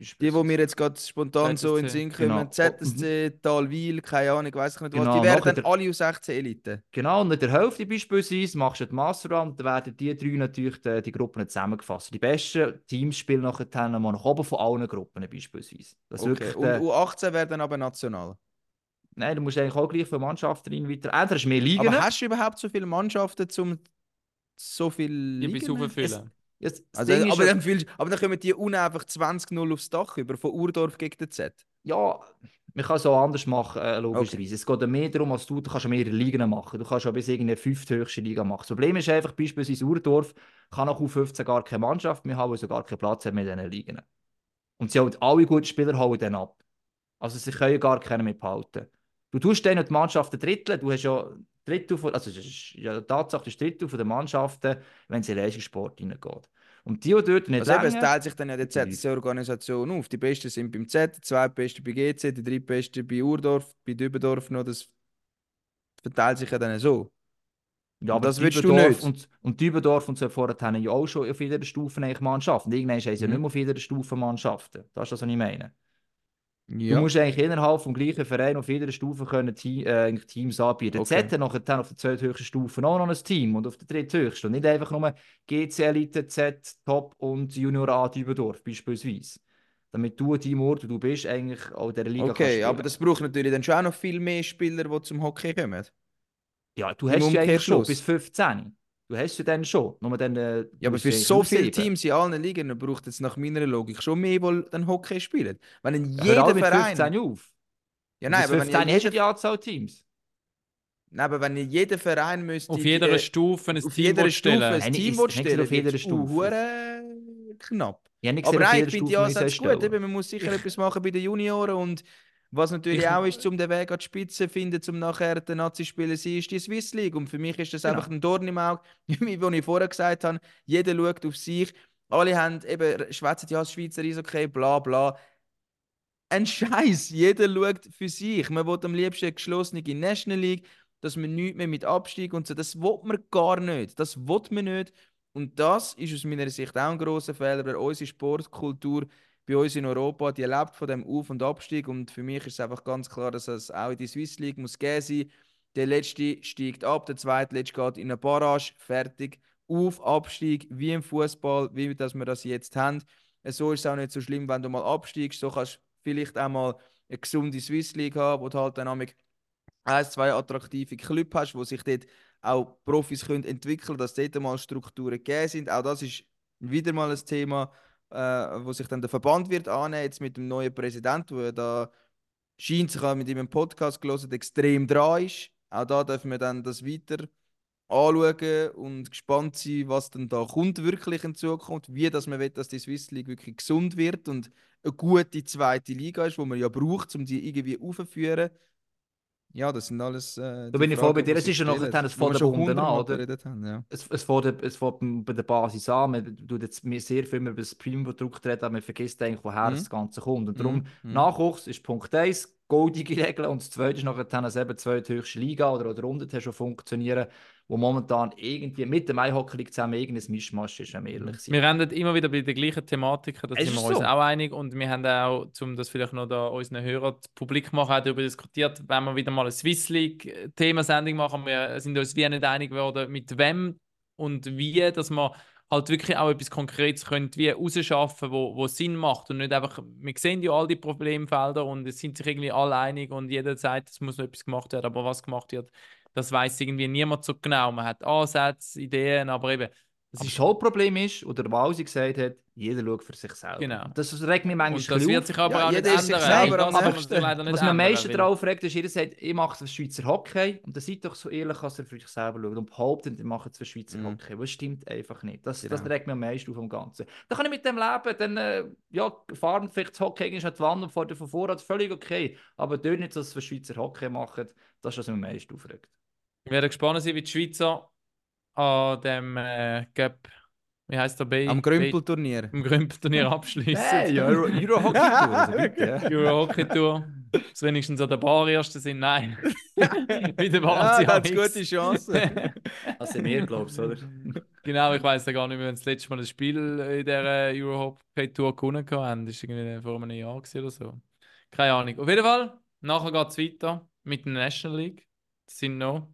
die, die mir jetzt gerade spontan so in den ZSC. Sinn kommen, Genau. ZSC, Talwil, keine Ahnung, weiß ich nicht was, Genau, die wären nachher dann der- alle U16 Elite. Genau, und in der Hälfte beispielsweise machst du die Master Round, dann werden die drei natürlich die, die Gruppen zusammengefasst. Die besten Teams spielen nachher dann mal nach oben von allen Gruppen beispielsweise. Das ist Okay. wirklich Und der, U18 wäre dann aber national. Nein, du musst eigentlich auch gleich viele Mannschaften rein weiter. Entweder hast du mehr Ligen. Aber hast du überhaupt so viele Mannschaften, um so viel Die bis Ligen? auffüllen. Das Also, aber, ja- dann fühlst, aber dann kommen die unten einfach 20-0 aufs Dach über, von Urdorf gegen den Z. Ja, man kann es auch anders machen, äh, logischerweise. Es geht mehr darum, als du, du kannst mehrere Ligen machen. Du kannst ja bis irgendeine fünfthöchste Liga machen. Das Problem ist einfach, beispielsweise Urdorf kann auch U15 gar keine Mannschaft mehr haben, weil sie gar keinen Platz haben mit diesen Ligen. Und sie halt alle guten Spieler hauen dann ab. Also sie können gar keinen mehr behalten. Du tust dann die Mannschaften dritteln, du hast ja Drittel von, also es ist ja Tatsache, das Drittel von den Mannschaften, wenn sie in Leistungssport reingeht. Und die, die dort nicht Also eben, es teilt sich dann ja die ZSC-Organisation auf. Die Besten sind beim Z, die zweitbesten bei GC, die drittbesten bei Urdorf, bei Dübendorf noch. Das verteilt sich ja dann so. Ja, aber das willst du nicht. Und, und Dübendorf und so vorher haben ja auch schon auf jeder Stufe Mannschaften. Irgendwann haben sie ja Mhm. nicht mehr auf jeder Stufe Mannschaften. Das ist das, was ich meine. Ja. Du musst eigentlich innerhalb vom gleichen Verein auf jeder Stufe können Te äh, Teams anbieten. Okay. Z hat nachher dann auf der zweithöchsten Stufe auch noch ein Team und auf der dritthöchsten. Und nicht einfach nur GC Elite, Z, Top und Junior A Dübendorf beispielsweise. Damit du an deinem Ort, wo du bist, eigentlich auch dieser Liga Okay, aber das braucht natürlich dann schon auch noch viel mehr Spieler, die zum Hockey kommen. Ja, du hast ja eigentlich schon bis 15. Du hast ja dann schon. Nur dann, äh, Ja, aber für so viele sieben. Teams in allen Ligen braucht es nach meiner Logik schon mehr, die dann Hockey spielen. Wenn in Ja, auch mit Verein. 15 auf. Ja, nein, bis aber wenn 15 in hast du die Anzahl Teams. nein, aber wenn in jeder Verein müsste. Auf die- jeder äh, Stufe ein auf Team jeder Stufe stellen. ein Nein, Team ist- stellen, auf jeder Stufe. hure knapp. Ich Aber nein, ich finde die Stufe Ansätze gut. Eben, man muss sicher etwas machen bei den Junioren und was natürlich Ich- auch ist, um den Weg an die Spitze zu finden, um nachher den Nazi-Spieler zu sein, ist die Swiss League. Und für mich ist das Genau. einfach ein Dorn im Auge, wie ich vorher gesagt habe. Jeder schaut auf sich. Alle haben eben, schwätzen ja das Schweizer Eishockey, bla bla. Ein Scheiß, jeder schaut für sich. Man will am liebsten eine geschlossene National League, dass man nichts mehr mit Abstieg und so. Das will man gar nicht. Das will man nicht. Und das ist aus meiner Sicht auch ein grosser Fehler, weil unsere Sportkultur bei uns in Europa, die lebt von dem Auf- und Abstieg. Und für mich ist es einfach ganz klar, dass es auch in die Swiss League muss gehen sein. Der letzte steigt ab, der zweitletzte geht in eine Barrage, fertig. Auf, Abstieg, wie im Fußball, wie dass wir das jetzt haben. So ist es auch nicht so schlimm, wenn du mal absteigst. So kannst du vielleicht auch mal eine gesunde Swiss League haben, wo du halt dann ein, zwei attraktive Clubs hast, wo sich dort auch Profis können entwickeln dass dort mal Strukturen gegeben sind. Auch das ist wieder mal ein Thema, äh, wo sich dann der Verband wird annehmen, jetzt mit dem neuen Präsidenten, ja da scheint sich auch mit ihm im Podcast gelesen, extrem dran ist. Auch da dürfen wir dann das weiter anschauen und gespannt sein, was denn da kommt wirklich in Zukunft, wie dass man will, dass die Swiss League wirklich gesund wird und eine gute zweite Liga ist, wo man ja braucht, um die irgendwie aufzuführen. Ja, das sind alles. Äh, Da bin ich voll bei dir. Es ist ja noch wir von der Bunden an, oder? haben, ja. Es, es fängt es bei der Basis an. Man tut jetzt sehr viel über das Premium-Produkt reden, aber man vergisst eigentlich, woher Mhm. das Ganze kommt. Und darum, Mhm. Nachwuchs ist Punkt 1, goldige Regel. Und das zweite ist nachher als eben zweithöchste Liga oder, oder unten schon funktionieren, wo momentan irgendwie mit dem Eishockey League zusammen irgendein Mischmasch ist, wenn wir ehrlich sind. Wir rennen immer wieder bei den gleichen Thematiken, da sind wir ist uns so. auch einig. Und wir haben auch, um das vielleicht noch da unseren Hörern publik machen, auch darüber diskutiert, wenn wir wieder mal eine Swiss League-Themasendung machen. Wir sind uns wie nicht einig geworden, mit wem und wie, dass man halt wirklich auch etwas Konkretes können, wie rausschaffen, wo, wo Sinn macht und nicht einfach, wir sehen ja all die Problemfelder und es sind sich irgendwie alle einig und jeder sagt, es muss noch etwas gemacht werden, aber was gemacht wird, das weiß irgendwie niemand so genau. Man hat Ansätze, Ideen, aber eben, es Aber ist das Hauptproblem ist, oder Walsi gesagt hat, jeder schaut für sich selber. Genau. Das regt mich manchmal Und das wird sich aber Ja, auch nicht ist sich ändern. selber Das am Was mich am meisten darauf regt, ist, jeder sagt, ich mache das für Schweizer Hockey und dann seid doch so ehrlich, dass ihr für euch selber schaut und behauptet, ihr macht es für Schweizer Mhm. Hockey. Das stimmt einfach nicht. Das, das Genau. regt mich am meisten auf vom Ganzen. Da kann ich mit dem leben, dann äh, ja, fahren vielleicht das Hockey ist an die Wand und fährt von Vorrat, völlig okay. Aber dort nicht, dass es für Schweizer Hockey machen, das ist, was mich am meisten aufregt. Wir werden gespannt sein, wie die Schweizer an dem äh, Cup, wie heißt der B? Am Grümpelturnier. Am Grümpelturnier abschließen. Hey, Euro, Euro Hockey Tour, also bitte. ja. Euro Hockey Tour. Dass wenigstens an der Bar Erste sind. Nein. wie der Ja, Wahnsinn. da hat gute Chancen. Das sind wir, glaubst du, oder? genau, ich weiß ja gar nicht mehr, wenn das letzte Mal ein Spiel in der Euro Hockey Tour gewonnen haben. Das war irgendwie vor einem Jahr oder so. Keine Ahnung. Auf jeden Fall, nachher geht es weiter mit der National League. Das sind noch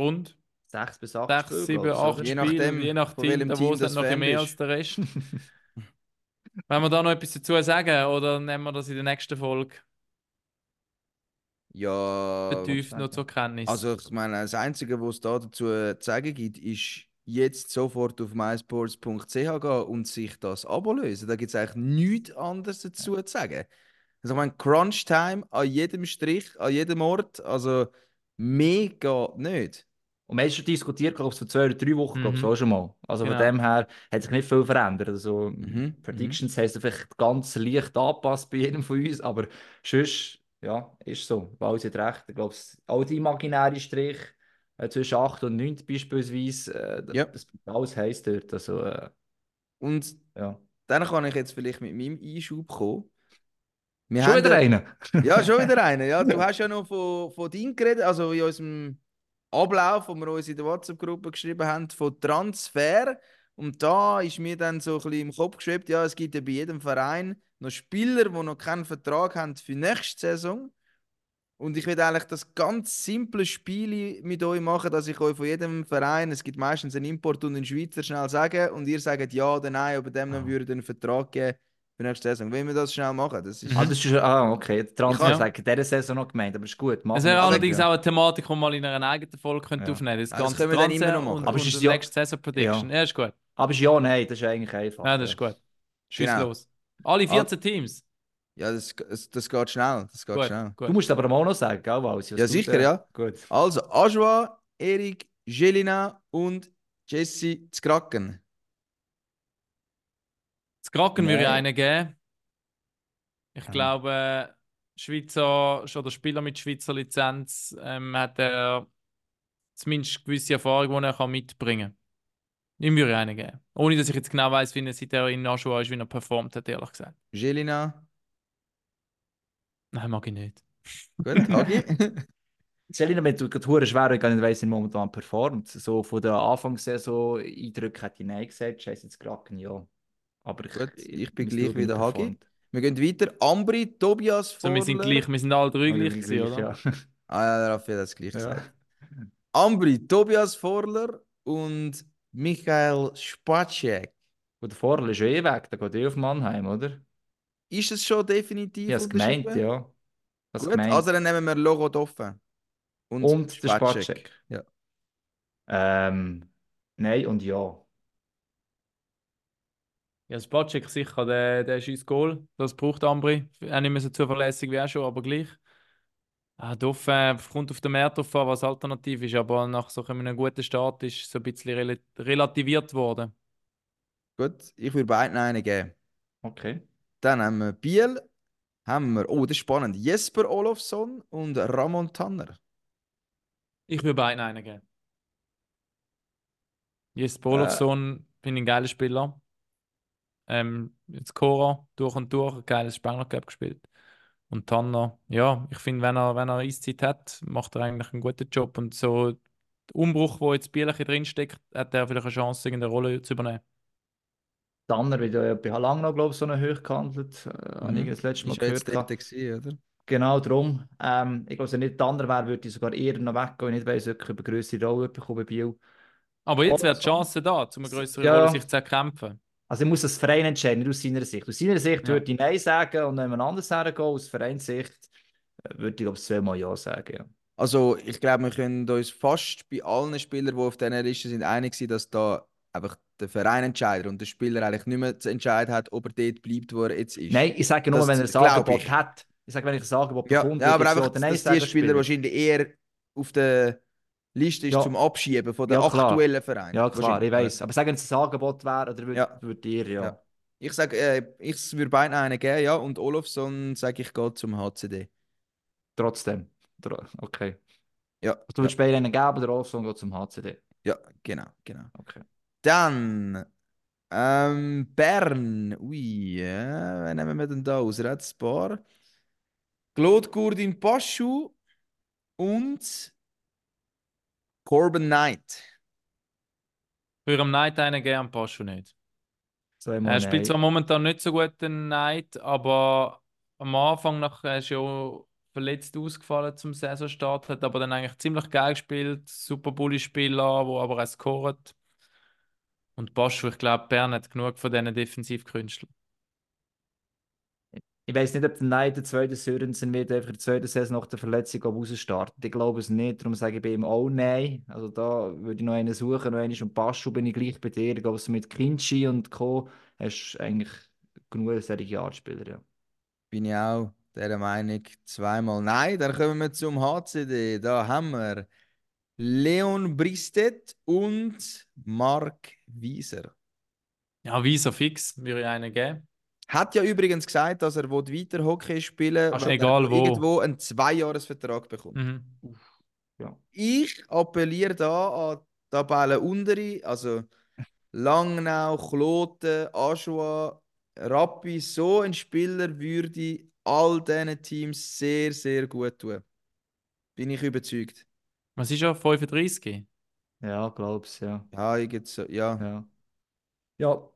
rund Sechs bis acht sechs, Spiele, sieben, du, acht? Je Spiele, nachdem, je nach von Team, da wo es noch mehr bist. als der Rest. Wenn wir da noch etwas dazu sagen, oder nehmen wir das in der nächsten Folge Ja. vertieft noch zur Kenntnis? Also ich meine, das Einzige, was es da dazu zu sagen gibt, ist jetzt sofort auf mysports.ch gehen und sich das Abo lösen. Da gibt es eigentlich nichts anderes dazu zu sagen. Also ich meine, Crunch Time an jedem Strich, an jedem Ort, also mehr geht nicht. Und wir haben schon diskutiert, glaube ich, vor zwei oder drei Wochen, glaube ich, Mhm. auch schon mal. Also Genau. von dem her hat sich nicht viel verändert. Also Mhm, Predictions haben sich vielleicht ganz leicht angepasst bei jedem von uns, aber sonst, ja, ist so. Walsi hat recht. Ich glaube, all die imaginäre Strich äh, zwischen 8 und 9 beispielsweise, äh, Ja. das alles heisst dort. Also, äh, Und Ja. dann kann ich jetzt vielleicht mit meinem Einschub kommen. Wir Schon haben wieder einen? Ja, schon wieder einen. Ja, du hast ja noch von, von Ding geredet, also in unserem Ablauf, wo wir uns in der WhatsApp-Gruppe geschrieben haben, von Transfer. Und da ist mir dann so ein bisschen im Kopf geschwebt, ja, es gibt ja bei jedem Verein noch Spieler, die noch keinen Vertrag haben für nächste Saison. Und ich will eigentlich das ganz simple Spiel mit euch machen, dass ich euch von jedem Verein, es gibt meistens einen Import und einen Schweizer, schnell sagen und ihr sagt ja oder nein, ob dem dann Ah. würdet einen Vertrag geben für nächste Saison. Wenn wir das schnell machen, das ist... Ah, das ist, ah, okay. Der Transfer Ja. sagt dieser Saison noch gemeint, aber ist gut. machen Es wäre Also, allerdings ja. auch eine Thematik, die mal in einer eigenen Folge könnte Ja. aufnehmen könnten. Das Ah, das ganze können wir dann immer noch machen. und, Aber und es ist das ja- nächste Saison Prediction. Ja. ist gut. Aber ist ja, nein, das ist eigentlich einfach. Ja, das ist gut. Schieß Genau. los. Alle 14 Teams. Ja, das, das, das geht schnell. Das geht Gut, schnell. gut. Du musst aber auch noch sagen, gell, Walsi? was Ja, sicher, da- ja. Gut. Also, Ajoa, Erik, Jelina und Jesse Zkraken. Das Kraken würde ich einen geben. Ich Ja. glaube, Schweizer, schon der Spieler mit Schweizer Lizenz ähm, hat er zumindest gewisse Erfahrung, die er kann mitbringen kann. Ihm würde ich einen geben. Ohne dass ich jetzt genau weiß, wie er seit er in Nashua ist, wie er performt hat, ehrlich gesagt. Jelina. Nein, mag ich nicht. Gut, Hagi. Selina, wenn du gerade hure schwer, ich gar nicht weiss, wie er momentan performt. So von der Anfangssaison Eindrücke hätte ich nein gesagt, scheiße jetzt Kraken, ja. Aber ich, Gut, ich bin gleich schauen, wie der er Hagi. wir gehen weiter. Ambri, Tobias, So, wir sind Vorler. gleich, wir sind alle drei gleich, ich gewesen, gleich, oder? ja. Ah ja, der Raffi hat das gleich Ja. gesagt. Ambri, Tobias Vorler und Michael Spacek. Und der Vorl ist ja eh weg, der geht eh auf Mannheim, oder? Ist es schon definitiv Ich habe es gemeint, ja. Was Gut, gemeint. also dann nehmen wir Logo Doffe. Und, und der Spacek. Spacek. Ja. Ähm, nein und ja. Ja, Spacek sicher, der, der schießt Goal. Das braucht Ambri. Auch nicht mehr so zuverlässig wie er schon, aber gleich. Ah, Duff, äh, kommt auf den Markt drauf an, was alternativ ist, aber nach so einem guten Start ist so ein bisschen rel relativiert worden. Gut, ich würde beiden einen geben. Okay. Dann haben wir Biel, haben wir, oh, das ist spannend, Jesper Olofsson und Ramon Tanner. Ich würde beiden einen geben. Jesper Olofsson finde ich ein geiler Spieler. Ähm, jetzt Cora durch und durch, ein geiles Spengler Cup gespielt. Und Tanner, ja, ich finde, wenn er, wenn er Eiszeit hat, macht er eigentlich einen guten Job. Und so der Umbruch, wo jetzt Bielchen drinsteckt, hat er vielleicht eine Chance, irgendeine Rolle zu übernehmen. Tanner wird ja bei Langnau, glaube ich, so eine hoch gehandelt. Äh, Habe ich das letzte Mal Ist jetzt gehört. dort gewesen, oder? Genau darum. Ähm, ich glaube, wenn nicht Tanner wäre, würde ich sogar eher noch weggehen. Ich nicht weiss, ob ich eine größere Rolle bekomme bei Biel. Aber jetzt wäre die. Chance da, um eine größere Ja. Rolle sich zu erkämpfen. Also ich muss das Verein entscheiden, nicht aus seiner Sicht. Aus seiner Sicht Ja. würde ich Nein sagen und jemand anders hergehen. Aus Vereinssicht äh, würde ich, glaube ich, zweimal Ja sagen. Ja. Also, ich glaube, wir können uns fast bei allen Spielern, die auf dieser Liste sind, einig sein, dass da einfach der Verein entscheidet und der Spieler eigentlich nicht mehr zu entscheiden hat, ob er dort bleibt, wo er jetzt ist. Nein, ich sage nur, Das wenn er ein Angebot ich. hat. Ich sage, wenn ich ein Angebot ja, bekomme, ja, aber einfach, Nein dass sagen, die Spieler Spieler. wahrscheinlich eher auf der Liste ist Ja. zum Abschieben von den Ja, aktuellen Vereinen. Ja, klar, ich weiß. Aber sagen, wenn es ein Angebot wäre, oder würde Ja. würd ihr ja. Ja. Ich sage, äh, ich würde beiden einen geben, ja, und Olofsson sage ich, geht zum HCD. Trotzdem. Tro- Okay. Ja, Also, du würdest beide einen geben, oder Olsson geht zum HCD. ja, genau, genau. Okay. Dann ähm, Bern. Ui, ja, wen nehmen wir denn da aus? Paar. Claude Gourdin Paschu und Corbin Knight. Am Night einen geben, am Paschu nicht. Zweimal Er spielt Nein. zwar momentan nicht so gut den Night, aber am Anfang nach, er ist ja verletzt ausgefallen zum Saisonstart, hat aber dann eigentlich ziemlich geil gespielt, super Bully-Spieler, wo aber auch scoret. Und Paschu, ich glaube, Bern hat genug von diesen Defensivkünstlern. Ich weiß nicht, ob der Nein der zweite Sörensen wird einfach in der zweiten Saison nach der Verletzung rausstarten. Ich glaube es nicht, darum sage ich bei ihm auch Nein. Also da würde ich noch einen suchen, noch einen und Paschu bin ich gleich bei dir. Ich glaube, so mit Kinchi und Co. hast du eigentlich genug solche Artspieler, ja. Bin ich auch der Meinung. Zweimal nein. Dann kommen wir zum HCD. Da haben wir Leon Bristet und Mark Wieser. Ja, Wieso fix, würde ich einen geben. Hat ja übrigens gesagt, dass er weiter Hockey spielen wenn egal er wo. irgendwo einen Zweijahresvertrag bekommt. Mhm. ja. Ich appelliere da an die Tabelle untere, also Langnau, Kloten, Aschua, Rappi, so ein Spieler würde all diesen Teams sehr, sehr gut tun. Bin ich überzeugt. Was ist er? 35? Ja, glaub's, ja. Ja, ich so, ja. Ja, ja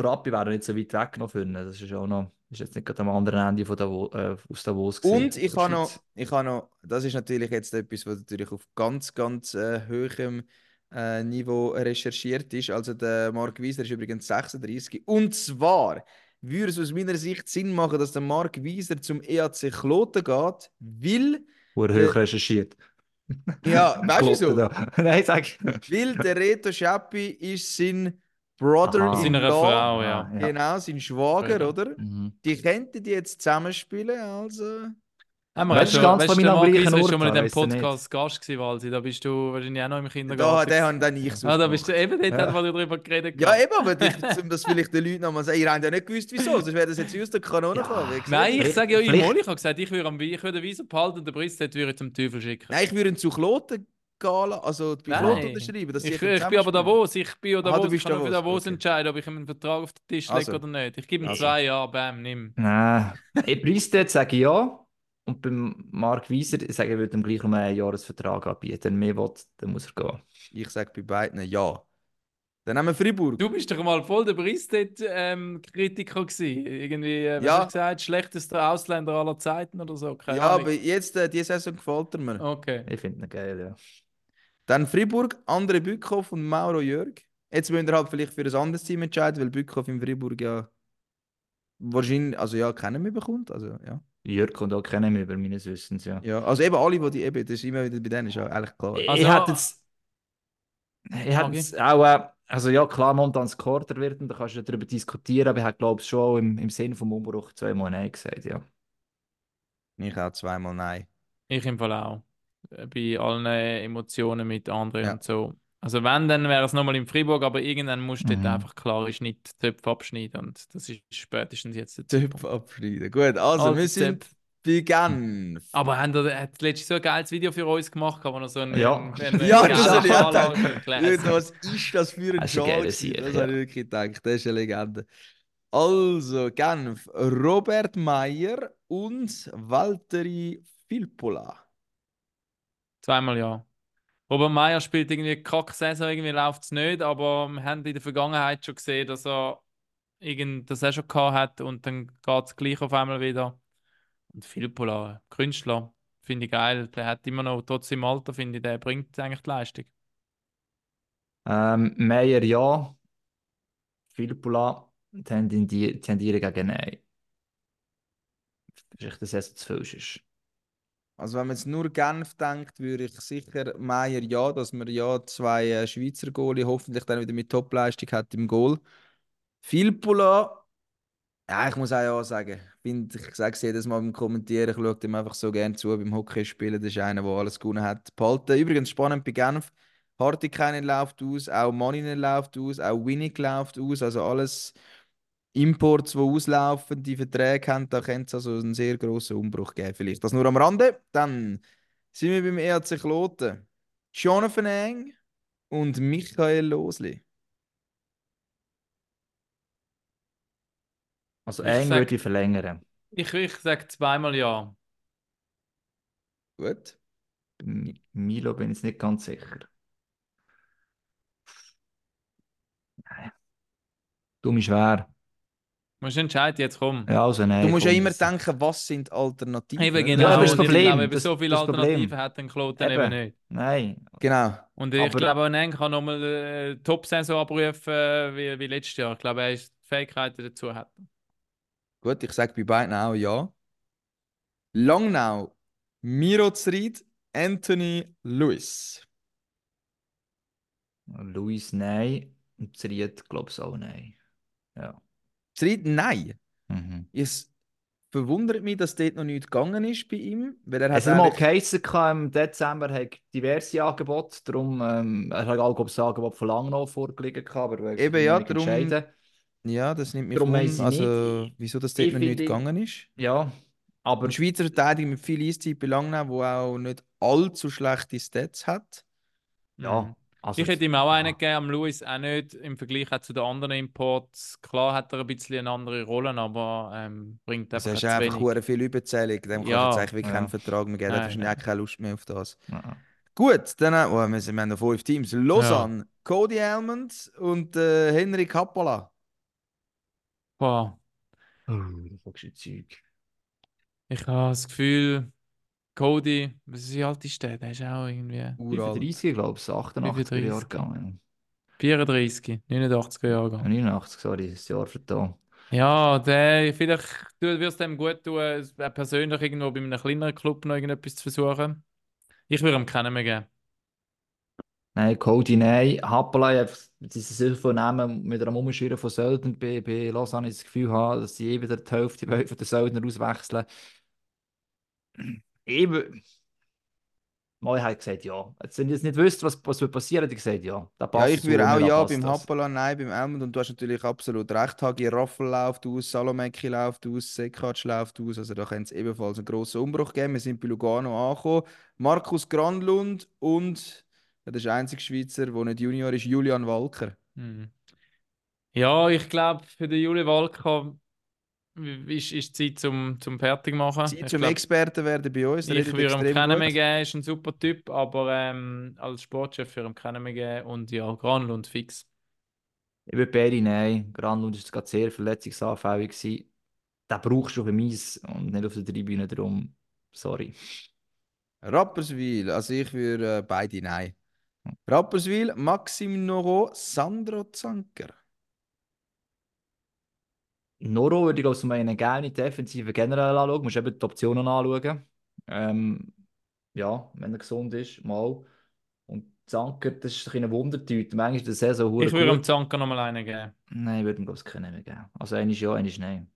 Rappi wäre nicht so weit weg noch für ihn. Das ist auch noch, ist jetzt nicht gerade am anderen Ende von Davo, äh, aus Davos gewesen, Und ich der habe noch, ich habe noch, das ist natürlich jetzt etwas, was natürlich auf ganz, ganz äh, hohem äh, Niveau recherchiert ist. Also der Mark Wieser ist übrigens 36. Und zwar würde es aus meiner Sicht Sinn machen, dass der Mark Wieser zum EAC Kloten geht, weil, Hure Äh, hoch recherchiert. ja, weißt du? Da. Nein, sag. Weil der Reto Schappi ist sein Brother Aha. in Seiner Law, Frau, ja. Ah, ja. genau, sein Schwager, Ja. oder? Mhm. Die könnten die jetzt zusammenspielen, also... Haben wir Weißt schon, du ganz weißt du, gleichen ist Ort, schon mal in dem nicht. Podcast Gast gewesen, Walsi. Da bist du wahrscheinlich auch noch im Da, Kindergarten. den habe dann ich so Ah, da bist du eben, dort Ja. hat man darüber geredet. Ja, gehabt. eben, aber ich, um das vielleicht den Leuten nochmal sagen, ihr habt ja nicht gewusst, wieso, sonst wäre das jetzt aus der Kanone Ja. gekommen. Wie gesagt. Nein, ich sage ja ihm Ich habe gesagt, ich würde, am, ich würde den Wieser behalten und den Briss würde ich zum Teufel schicken. Nein, ich würde ihn zu Kloten lassen, also bei Nein. Kloten unterschreiben. Dass Ich, ich, bin aber. Davos. Ich bin ja Ah, Davos. ich bist kann auch für Davos, Davos okay. entscheiden, ob ich ihm einen Vertrag auf den Tisch lege Also. oder nicht. Ich gebe ihm Also. zwei Jahre, bam, nimm. Nein. Ich sage ich ja. Und beim Mark Wieser sage ich, ich würde ihm gleich noch einen Jahresvertrag anbieten. Wenn er mehr will, dann muss er gehen. Ich sage bei beiden ja. Dann haben wir Fribourg. Du bist doch mal voll der dort ähm, Kritiker gewesen. Irgendwie, äh, Ja. hast du gesagt, schlechtester Ausländer aller Zeiten oder so? Keine ja, Ahnung. aber jetzt, äh, diese Saison gefällt er mir. Okay. Ich finde ihn geil, ja. Dann Fribourg, André Bückhoff und Mauro Jörg. Jetzt müsst ihr halt vielleicht für ein anderes Team entscheiden, weil Bückhoff in Fribourg ja wahrscheinlich, also ja, keinen mehr bekommt. Also, ja. Jörg kommt auch kennen mehr über meines Wissens, ja. ja. Also eben alle, die die eben, das ist immer wieder bei denen, ist ja eigentlich klar. Ich, Also- ich hätte jetzt. Ich hätte jetzt auch. Äh, also ja, klar, momentan Scorer wird, und da kannst du darüber diskutieren, aber ich hätte, glaube ich, schon im, im Sinn vom Umbruch zweimal Nein gesagt, ja. Ich auch zweimal nein. Ich im Fall auch. Bei allen Emotionen mit anderen Ja. und so. Also wenn, dann wäre es nochmal in Fribourg, aber irgendwann musst du Mhm. dort einfach klare Schnitttöpfe abschneiden und das ist spätestens jetzt der. Töpfe abschneiden. Gut, also Alte wir sind bei Genf. Aber haben er hat letztens so ein geiles Video für uns gemacht, wo er so einen, Ja. einen, einen Ja, das habe ich gedacht. Was ist das für ein ein gewesen? Sieg, Das ja. habe ich wirklich gedacht. Das ist eine Legende. Also, Genf, Robert Meyer und Valtteri Filppula. Zweimal ja. Robert Meyer spielt irgendwie eine Kack-Saison, irgendwie läuft es nicht, aber wir haben in der Vergangenheit schon gesehen, dass er das er schon gehabt hat und dann geht es gleich auf einmal wieder. Und Filppula, Künstler, finde ich geil. Der hat immer noch, trotz im Alter, finde ich, der bringt eigentlich die Leistung. Ähm, Meier ja. Filppula tendi- tendieren gegen Nein. Vielleicht, dass es zu falsch ist. Also, wenn man jetzt nur Genf denkt, würde ich sicher Meyer ja, dass man ja zwei äh, Schweizer Goalie hoffentlich dann wieder mit Topleistung hat im Goal. Filppula, ja, ich muss auch ja sagen. Ich, find, ich sage es jedes Mal beim Kommentieren, ich schaue ihm einfach so gerne zu beim Hockeyspielen. Das ist einer, der alles gewonnen hat. Behalten. Übrigens spannend bei Genf. Hartikainen läuft aus, auch Maninen läuft aus, auch Winnick läuft aus. Also alles Imports, die auslaufen, die Verträge haben, da könnte es also einen sehr grossen Umbruch geben. Vielleicht das nur am Rande. Dann sind wir beim ERC Kloten. Jonathan Eng und Michael Losli. Also Ich eng sag- würde ich verlängern. Ich, ich sage zweimal ja. Gut. Bei Milo bin ich jetzt nicht ganz sicher. Nein. Dumm ist schwer. Du musst entscheiden, jetzt komm. Ja, also nein. Du musst ja immer denken, was sind Alternativen. Eben genau, aber das Problem, wenn das- so viele. Alternativen hat, dann Kloten eben, Eben. nicht. Nein. Genau. Und ich Aber- glaube, ein Eng kann nochmal äh, Top-Saison abrufen äh, wie, wie letztes Jahr. Ich glaube, er ist die Fähigkeiten dazu hat. Gut, ich sage bei beiden auch ja. Langnau, Miro Zried, Anthony Lewis. Luis, nein. Und Zried, glaube ich, auch nein. Ja. Zried, nein. Mhm. Es verwundert mich, dass dort noch nichts gegangen ist bei ihm. Weil er hat Es hat mal geheißen, im Dezember hat diverse Angebote, darum ähm, er hat auch das Angebot von Langnau vorgelegen, gehabt, aber er Eben, ja, nicht darum- entscheiden. Ja, das nimmt mich Darum ich Also, nicht. wieso das dort noch nicht gegangen ist. Ja, aber Ein Schweizer Verteidiger mit viel Eiszeit bei Langnau, der auch nicht allzu schlechte Stats hat. ja, Mhm. Also, Ich hätte ihm auch ja. einen gegeben, am Luis auch nicht im Vergleich auch zu den anderen Imports. Klar hat er ein bisschen eine andere Rolle, aber ähm, bringt Das einfach ist zu einfach wenig. hure viel Überzählung. Dem kannst du Ja, jetzt eigentlich wirklich ja. keinen Vertrag mehr geben. Nein, wahrscheinlich auch nein. keine Lust mehr auf das. Ja. Gut, dann oh, wir, sind, wir haben noch fünf Teams. Lausanne, Cody Almond und äh, Henry Kappola. Boah, Oh, da fragst du jetzt Zeug. ich habe das Gefühl, Cody, wie alt ist der? Der ist auch irgendwie Uralt. 35, glaube ich, 88er 35. Jahre gegangen. 34, 89er Jahre. 89, sorry, das Jahr vertan. Ja, der, vielleicht du wirst dem gut tun, es wäre persönlich irgendwo bei einem kleineren Club noch irgendetwas zu versuchen. Ich würde ihm keinen mehr geben. Nein, Cody, nein. Happelei, diese Silber Namen mit einem Umschirren von Söldner bei, bei Lausanne das Gefühl habe, dass sie eh wieder die Hälfte von den Söldner auswechseln. Eben. Mal hat gesagt, ja. Jetzt, wenn ihr jetzt nicht wisst, was, was wird passieren, hat er gesagt, ja. Da Ja, passt ich so, würde auch ja beim. Hapola, nein beim Almond. Und du hast natürlich absolut recht. Hagi Raffel läuft aus, Salomeki läuft aus, Sekac läuft aus. Also da könnte es ebenfalls einen grossen Umbruch geben. Wir sind bei Lugano angekommen. Markus Granlund und ja, das ist der einzige Schweizer, der nicht Junior ist, Julian Walker. Hm. Ja, ich glaube, für den Juli Walker ist, ist Zeit zum, zum Fertigmachen. Zeit Ich zum glaub, Experten werden bei uns. ich würde ihm gut. mehr geben, ist ein super Typ, aber ähm, als Sportchef würde ich ihm keinen mehr geben. Und ja, Granlund fix. Ich würde beide nein. Granlund war gerade sehr verletzungsanfällig. gewesen. Den brauchst du auf dem Eis und nicht auf der Tribüne drum. Sorry. Rapperswil, also ich würde äh, beide nein. Rapperswil, Maxim Noro, Sandro Zanker. Noro würde ich aus meiner gerne Defensive generell anschauen. Du musst eben die Optionen anschauen. Ähm, ja, wenn er gesund ist, mal. Und Zanker, das ist ein bisschen eine Wundertüte. Manchmal ist das sehr so Ich würde ihm. Zanker nochmal einen geben. Nein, ich würde ihm glaube ich keinen mehr geben. Also einer ist ja, einer ist nein.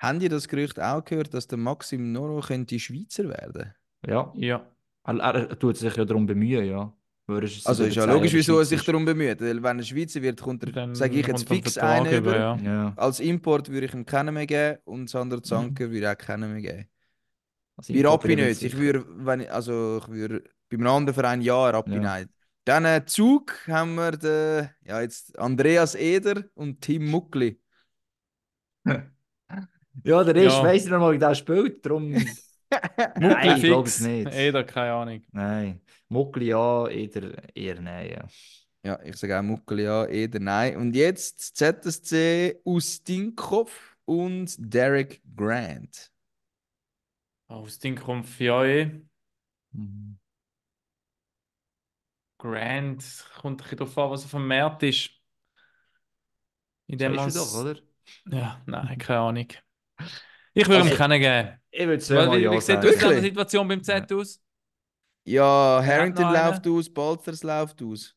Haben die das Gerücht auch gehört, dass der Maxim Noro könnte Schweizer werden? Ja, Ja. er, er, er tut sich ja darum bemühen, ja. Ist Also ist ja logisch, wieso er sich darum bemüht. Weil wenn er Schweizer wird, kommt er, Dann sage ich jetzt fix einen über. ja. ist. Ja. Als Import würde ich ihm keinen mehr geben und Sandro Zanker würde ich auch keinen mehr geben. Also Bei Rappi nicht. Ich würde, wenn ich, also ich würde bei einem anderen Verein ja, Rappi Ja. nein. Dann äh, Zug haben wir den, ja, jetzt Andreas Eder und Tim Muckli. Ja, der ist, Ja. weiss ich noch mal, wie der spielt, darum... Muckli glaube es fix. nicht. Eder, keine Ahnung. Nein. Muckli ja, eher, eher nein, ja. Ja, ich sage auch Muckli ja, Eder nein. Und jetzt ZSC Ustinkov und Derek Grant. Aus den kommt ja eh. Mhm. Grand, kommt ein bisschen darauf an, was auf dem Markt ist. In dem du man's- doch, oder? Ja, nein, keine Ahnung. Ich würde ihm Also, keinen geben. Ich würde Weil, zweimal wie, sieht Wirklich? Situation beim Z aus? Ja, Harrington einen? läuft aus, Balzers läuft aus.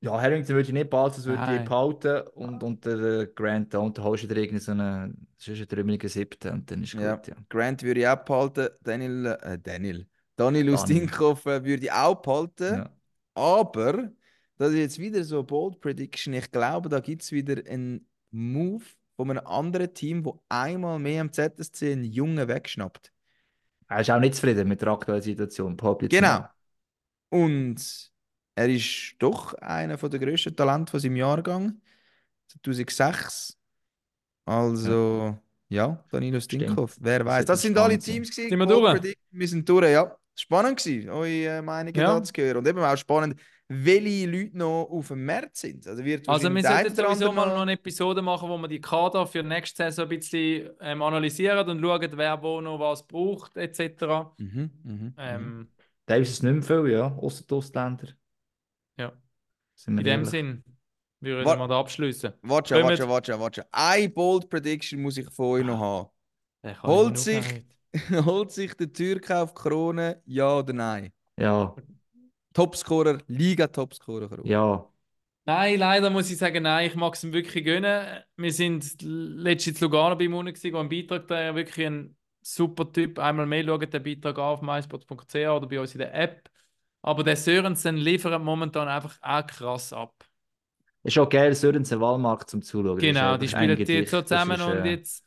Ja, Harrington würde ich nicht behalten, das würde ich behalten. Und, und der äh, Grant da, und da holst du dir irgendwie so einen, das ist ein trümmeligen Siebten und dann ist Ja. gut, ja. Grant würde ich auch behalten. Daniel, äh, Daniel. Daniel Dani. Ustinkov äh, würde ich auch behalten. ja. Aber, das ist jetzt wieder so Bold Prediction. Ich glaube, da gibt es wieder einen Move von einem anderen Team, wo einmal mehr am ZSC einen Jungen wegschnappt. Er ist auch nicht zufrieden mit der aktuellen Situation, Genau. Und er ist doch einer der grössten Talente von seinem Jahrgang. 2006. Also, ja, Danilo Stinkov. Wer weiß. Das sind alle. Teams gewesen. Sind wir durch? Wir sind durch, ja. Spannend gewesen, eure Meinungen Ja. zu hören. Und eben auch spannend, welche Leute noch auf dem März sind. Also, wird Also wir sollten sowieso mal noch eine Episode machen, wo wir die Kader für nächste Saison ein bisschen ähm, analysieren und schauen, wer wo noch was braucht, etc. Mhm, mhm, mhm. Ähm, Davis ist nicht mehr viel, ja, außer die Ausländer. ja, wir in dem ehrlich. Sinn würde Wa- ich mal da abschließen. Warte, Kommen warte, wir- warte, warte. Eine Bold Prediction muss ich von euch noch haben. Der kann Holt ich sich-. Holt sich der Türkauf Krone, ja oder nein? Ja, Topscorer, Liga-Topscorer ja. Nein, leider muss ich sagen, nein, ich mag es ihm wirklich gönnen. Wir sind letztens in Lugano bei gewesen, wo ein Beitrag da wirklich ein super Typ. Einmal mehr schaut den Beitrag an auf mysport.ch oder bei uns in der App. Aber der Sörensen liefert momentan einfach auch krass ab. Ist auch geil, Sörensen Wahlmarkt zum Zuschauen. Genau, die spielen die jetzt so zusammen ist, und äh, jetzt.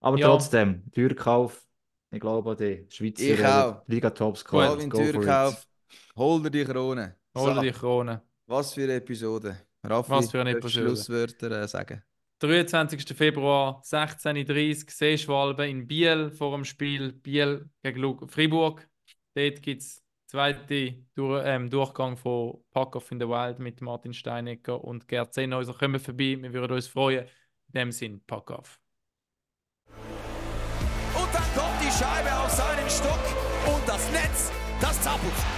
Aber ja. trotzdem, Türkauf, ich glaube an die Schweizer Ich äh, auch. Liga Tops Calvin Türkauf. Hol dir die Krone. Hol dir die Krone. Was für eine Episode. Raffi, Was für eine Episode. Schlusswörter äh, sagen. 23. Februar, 16.30 Uhr, Seeschwalbe in Biel vor dem Spiel Biel gegen Lu Fribourg. Dort gibt es zweite Dur ähm, Durchgang von Pack Off in the Wild mit Martin Steinecker und Gerd Zehnhäuser. Kommen vorbei, wir würden uns freuen. In dem Sinn, Pack Off. Und dann kommt die Scheibe auf seinen Stock und das Netz, das zappelt.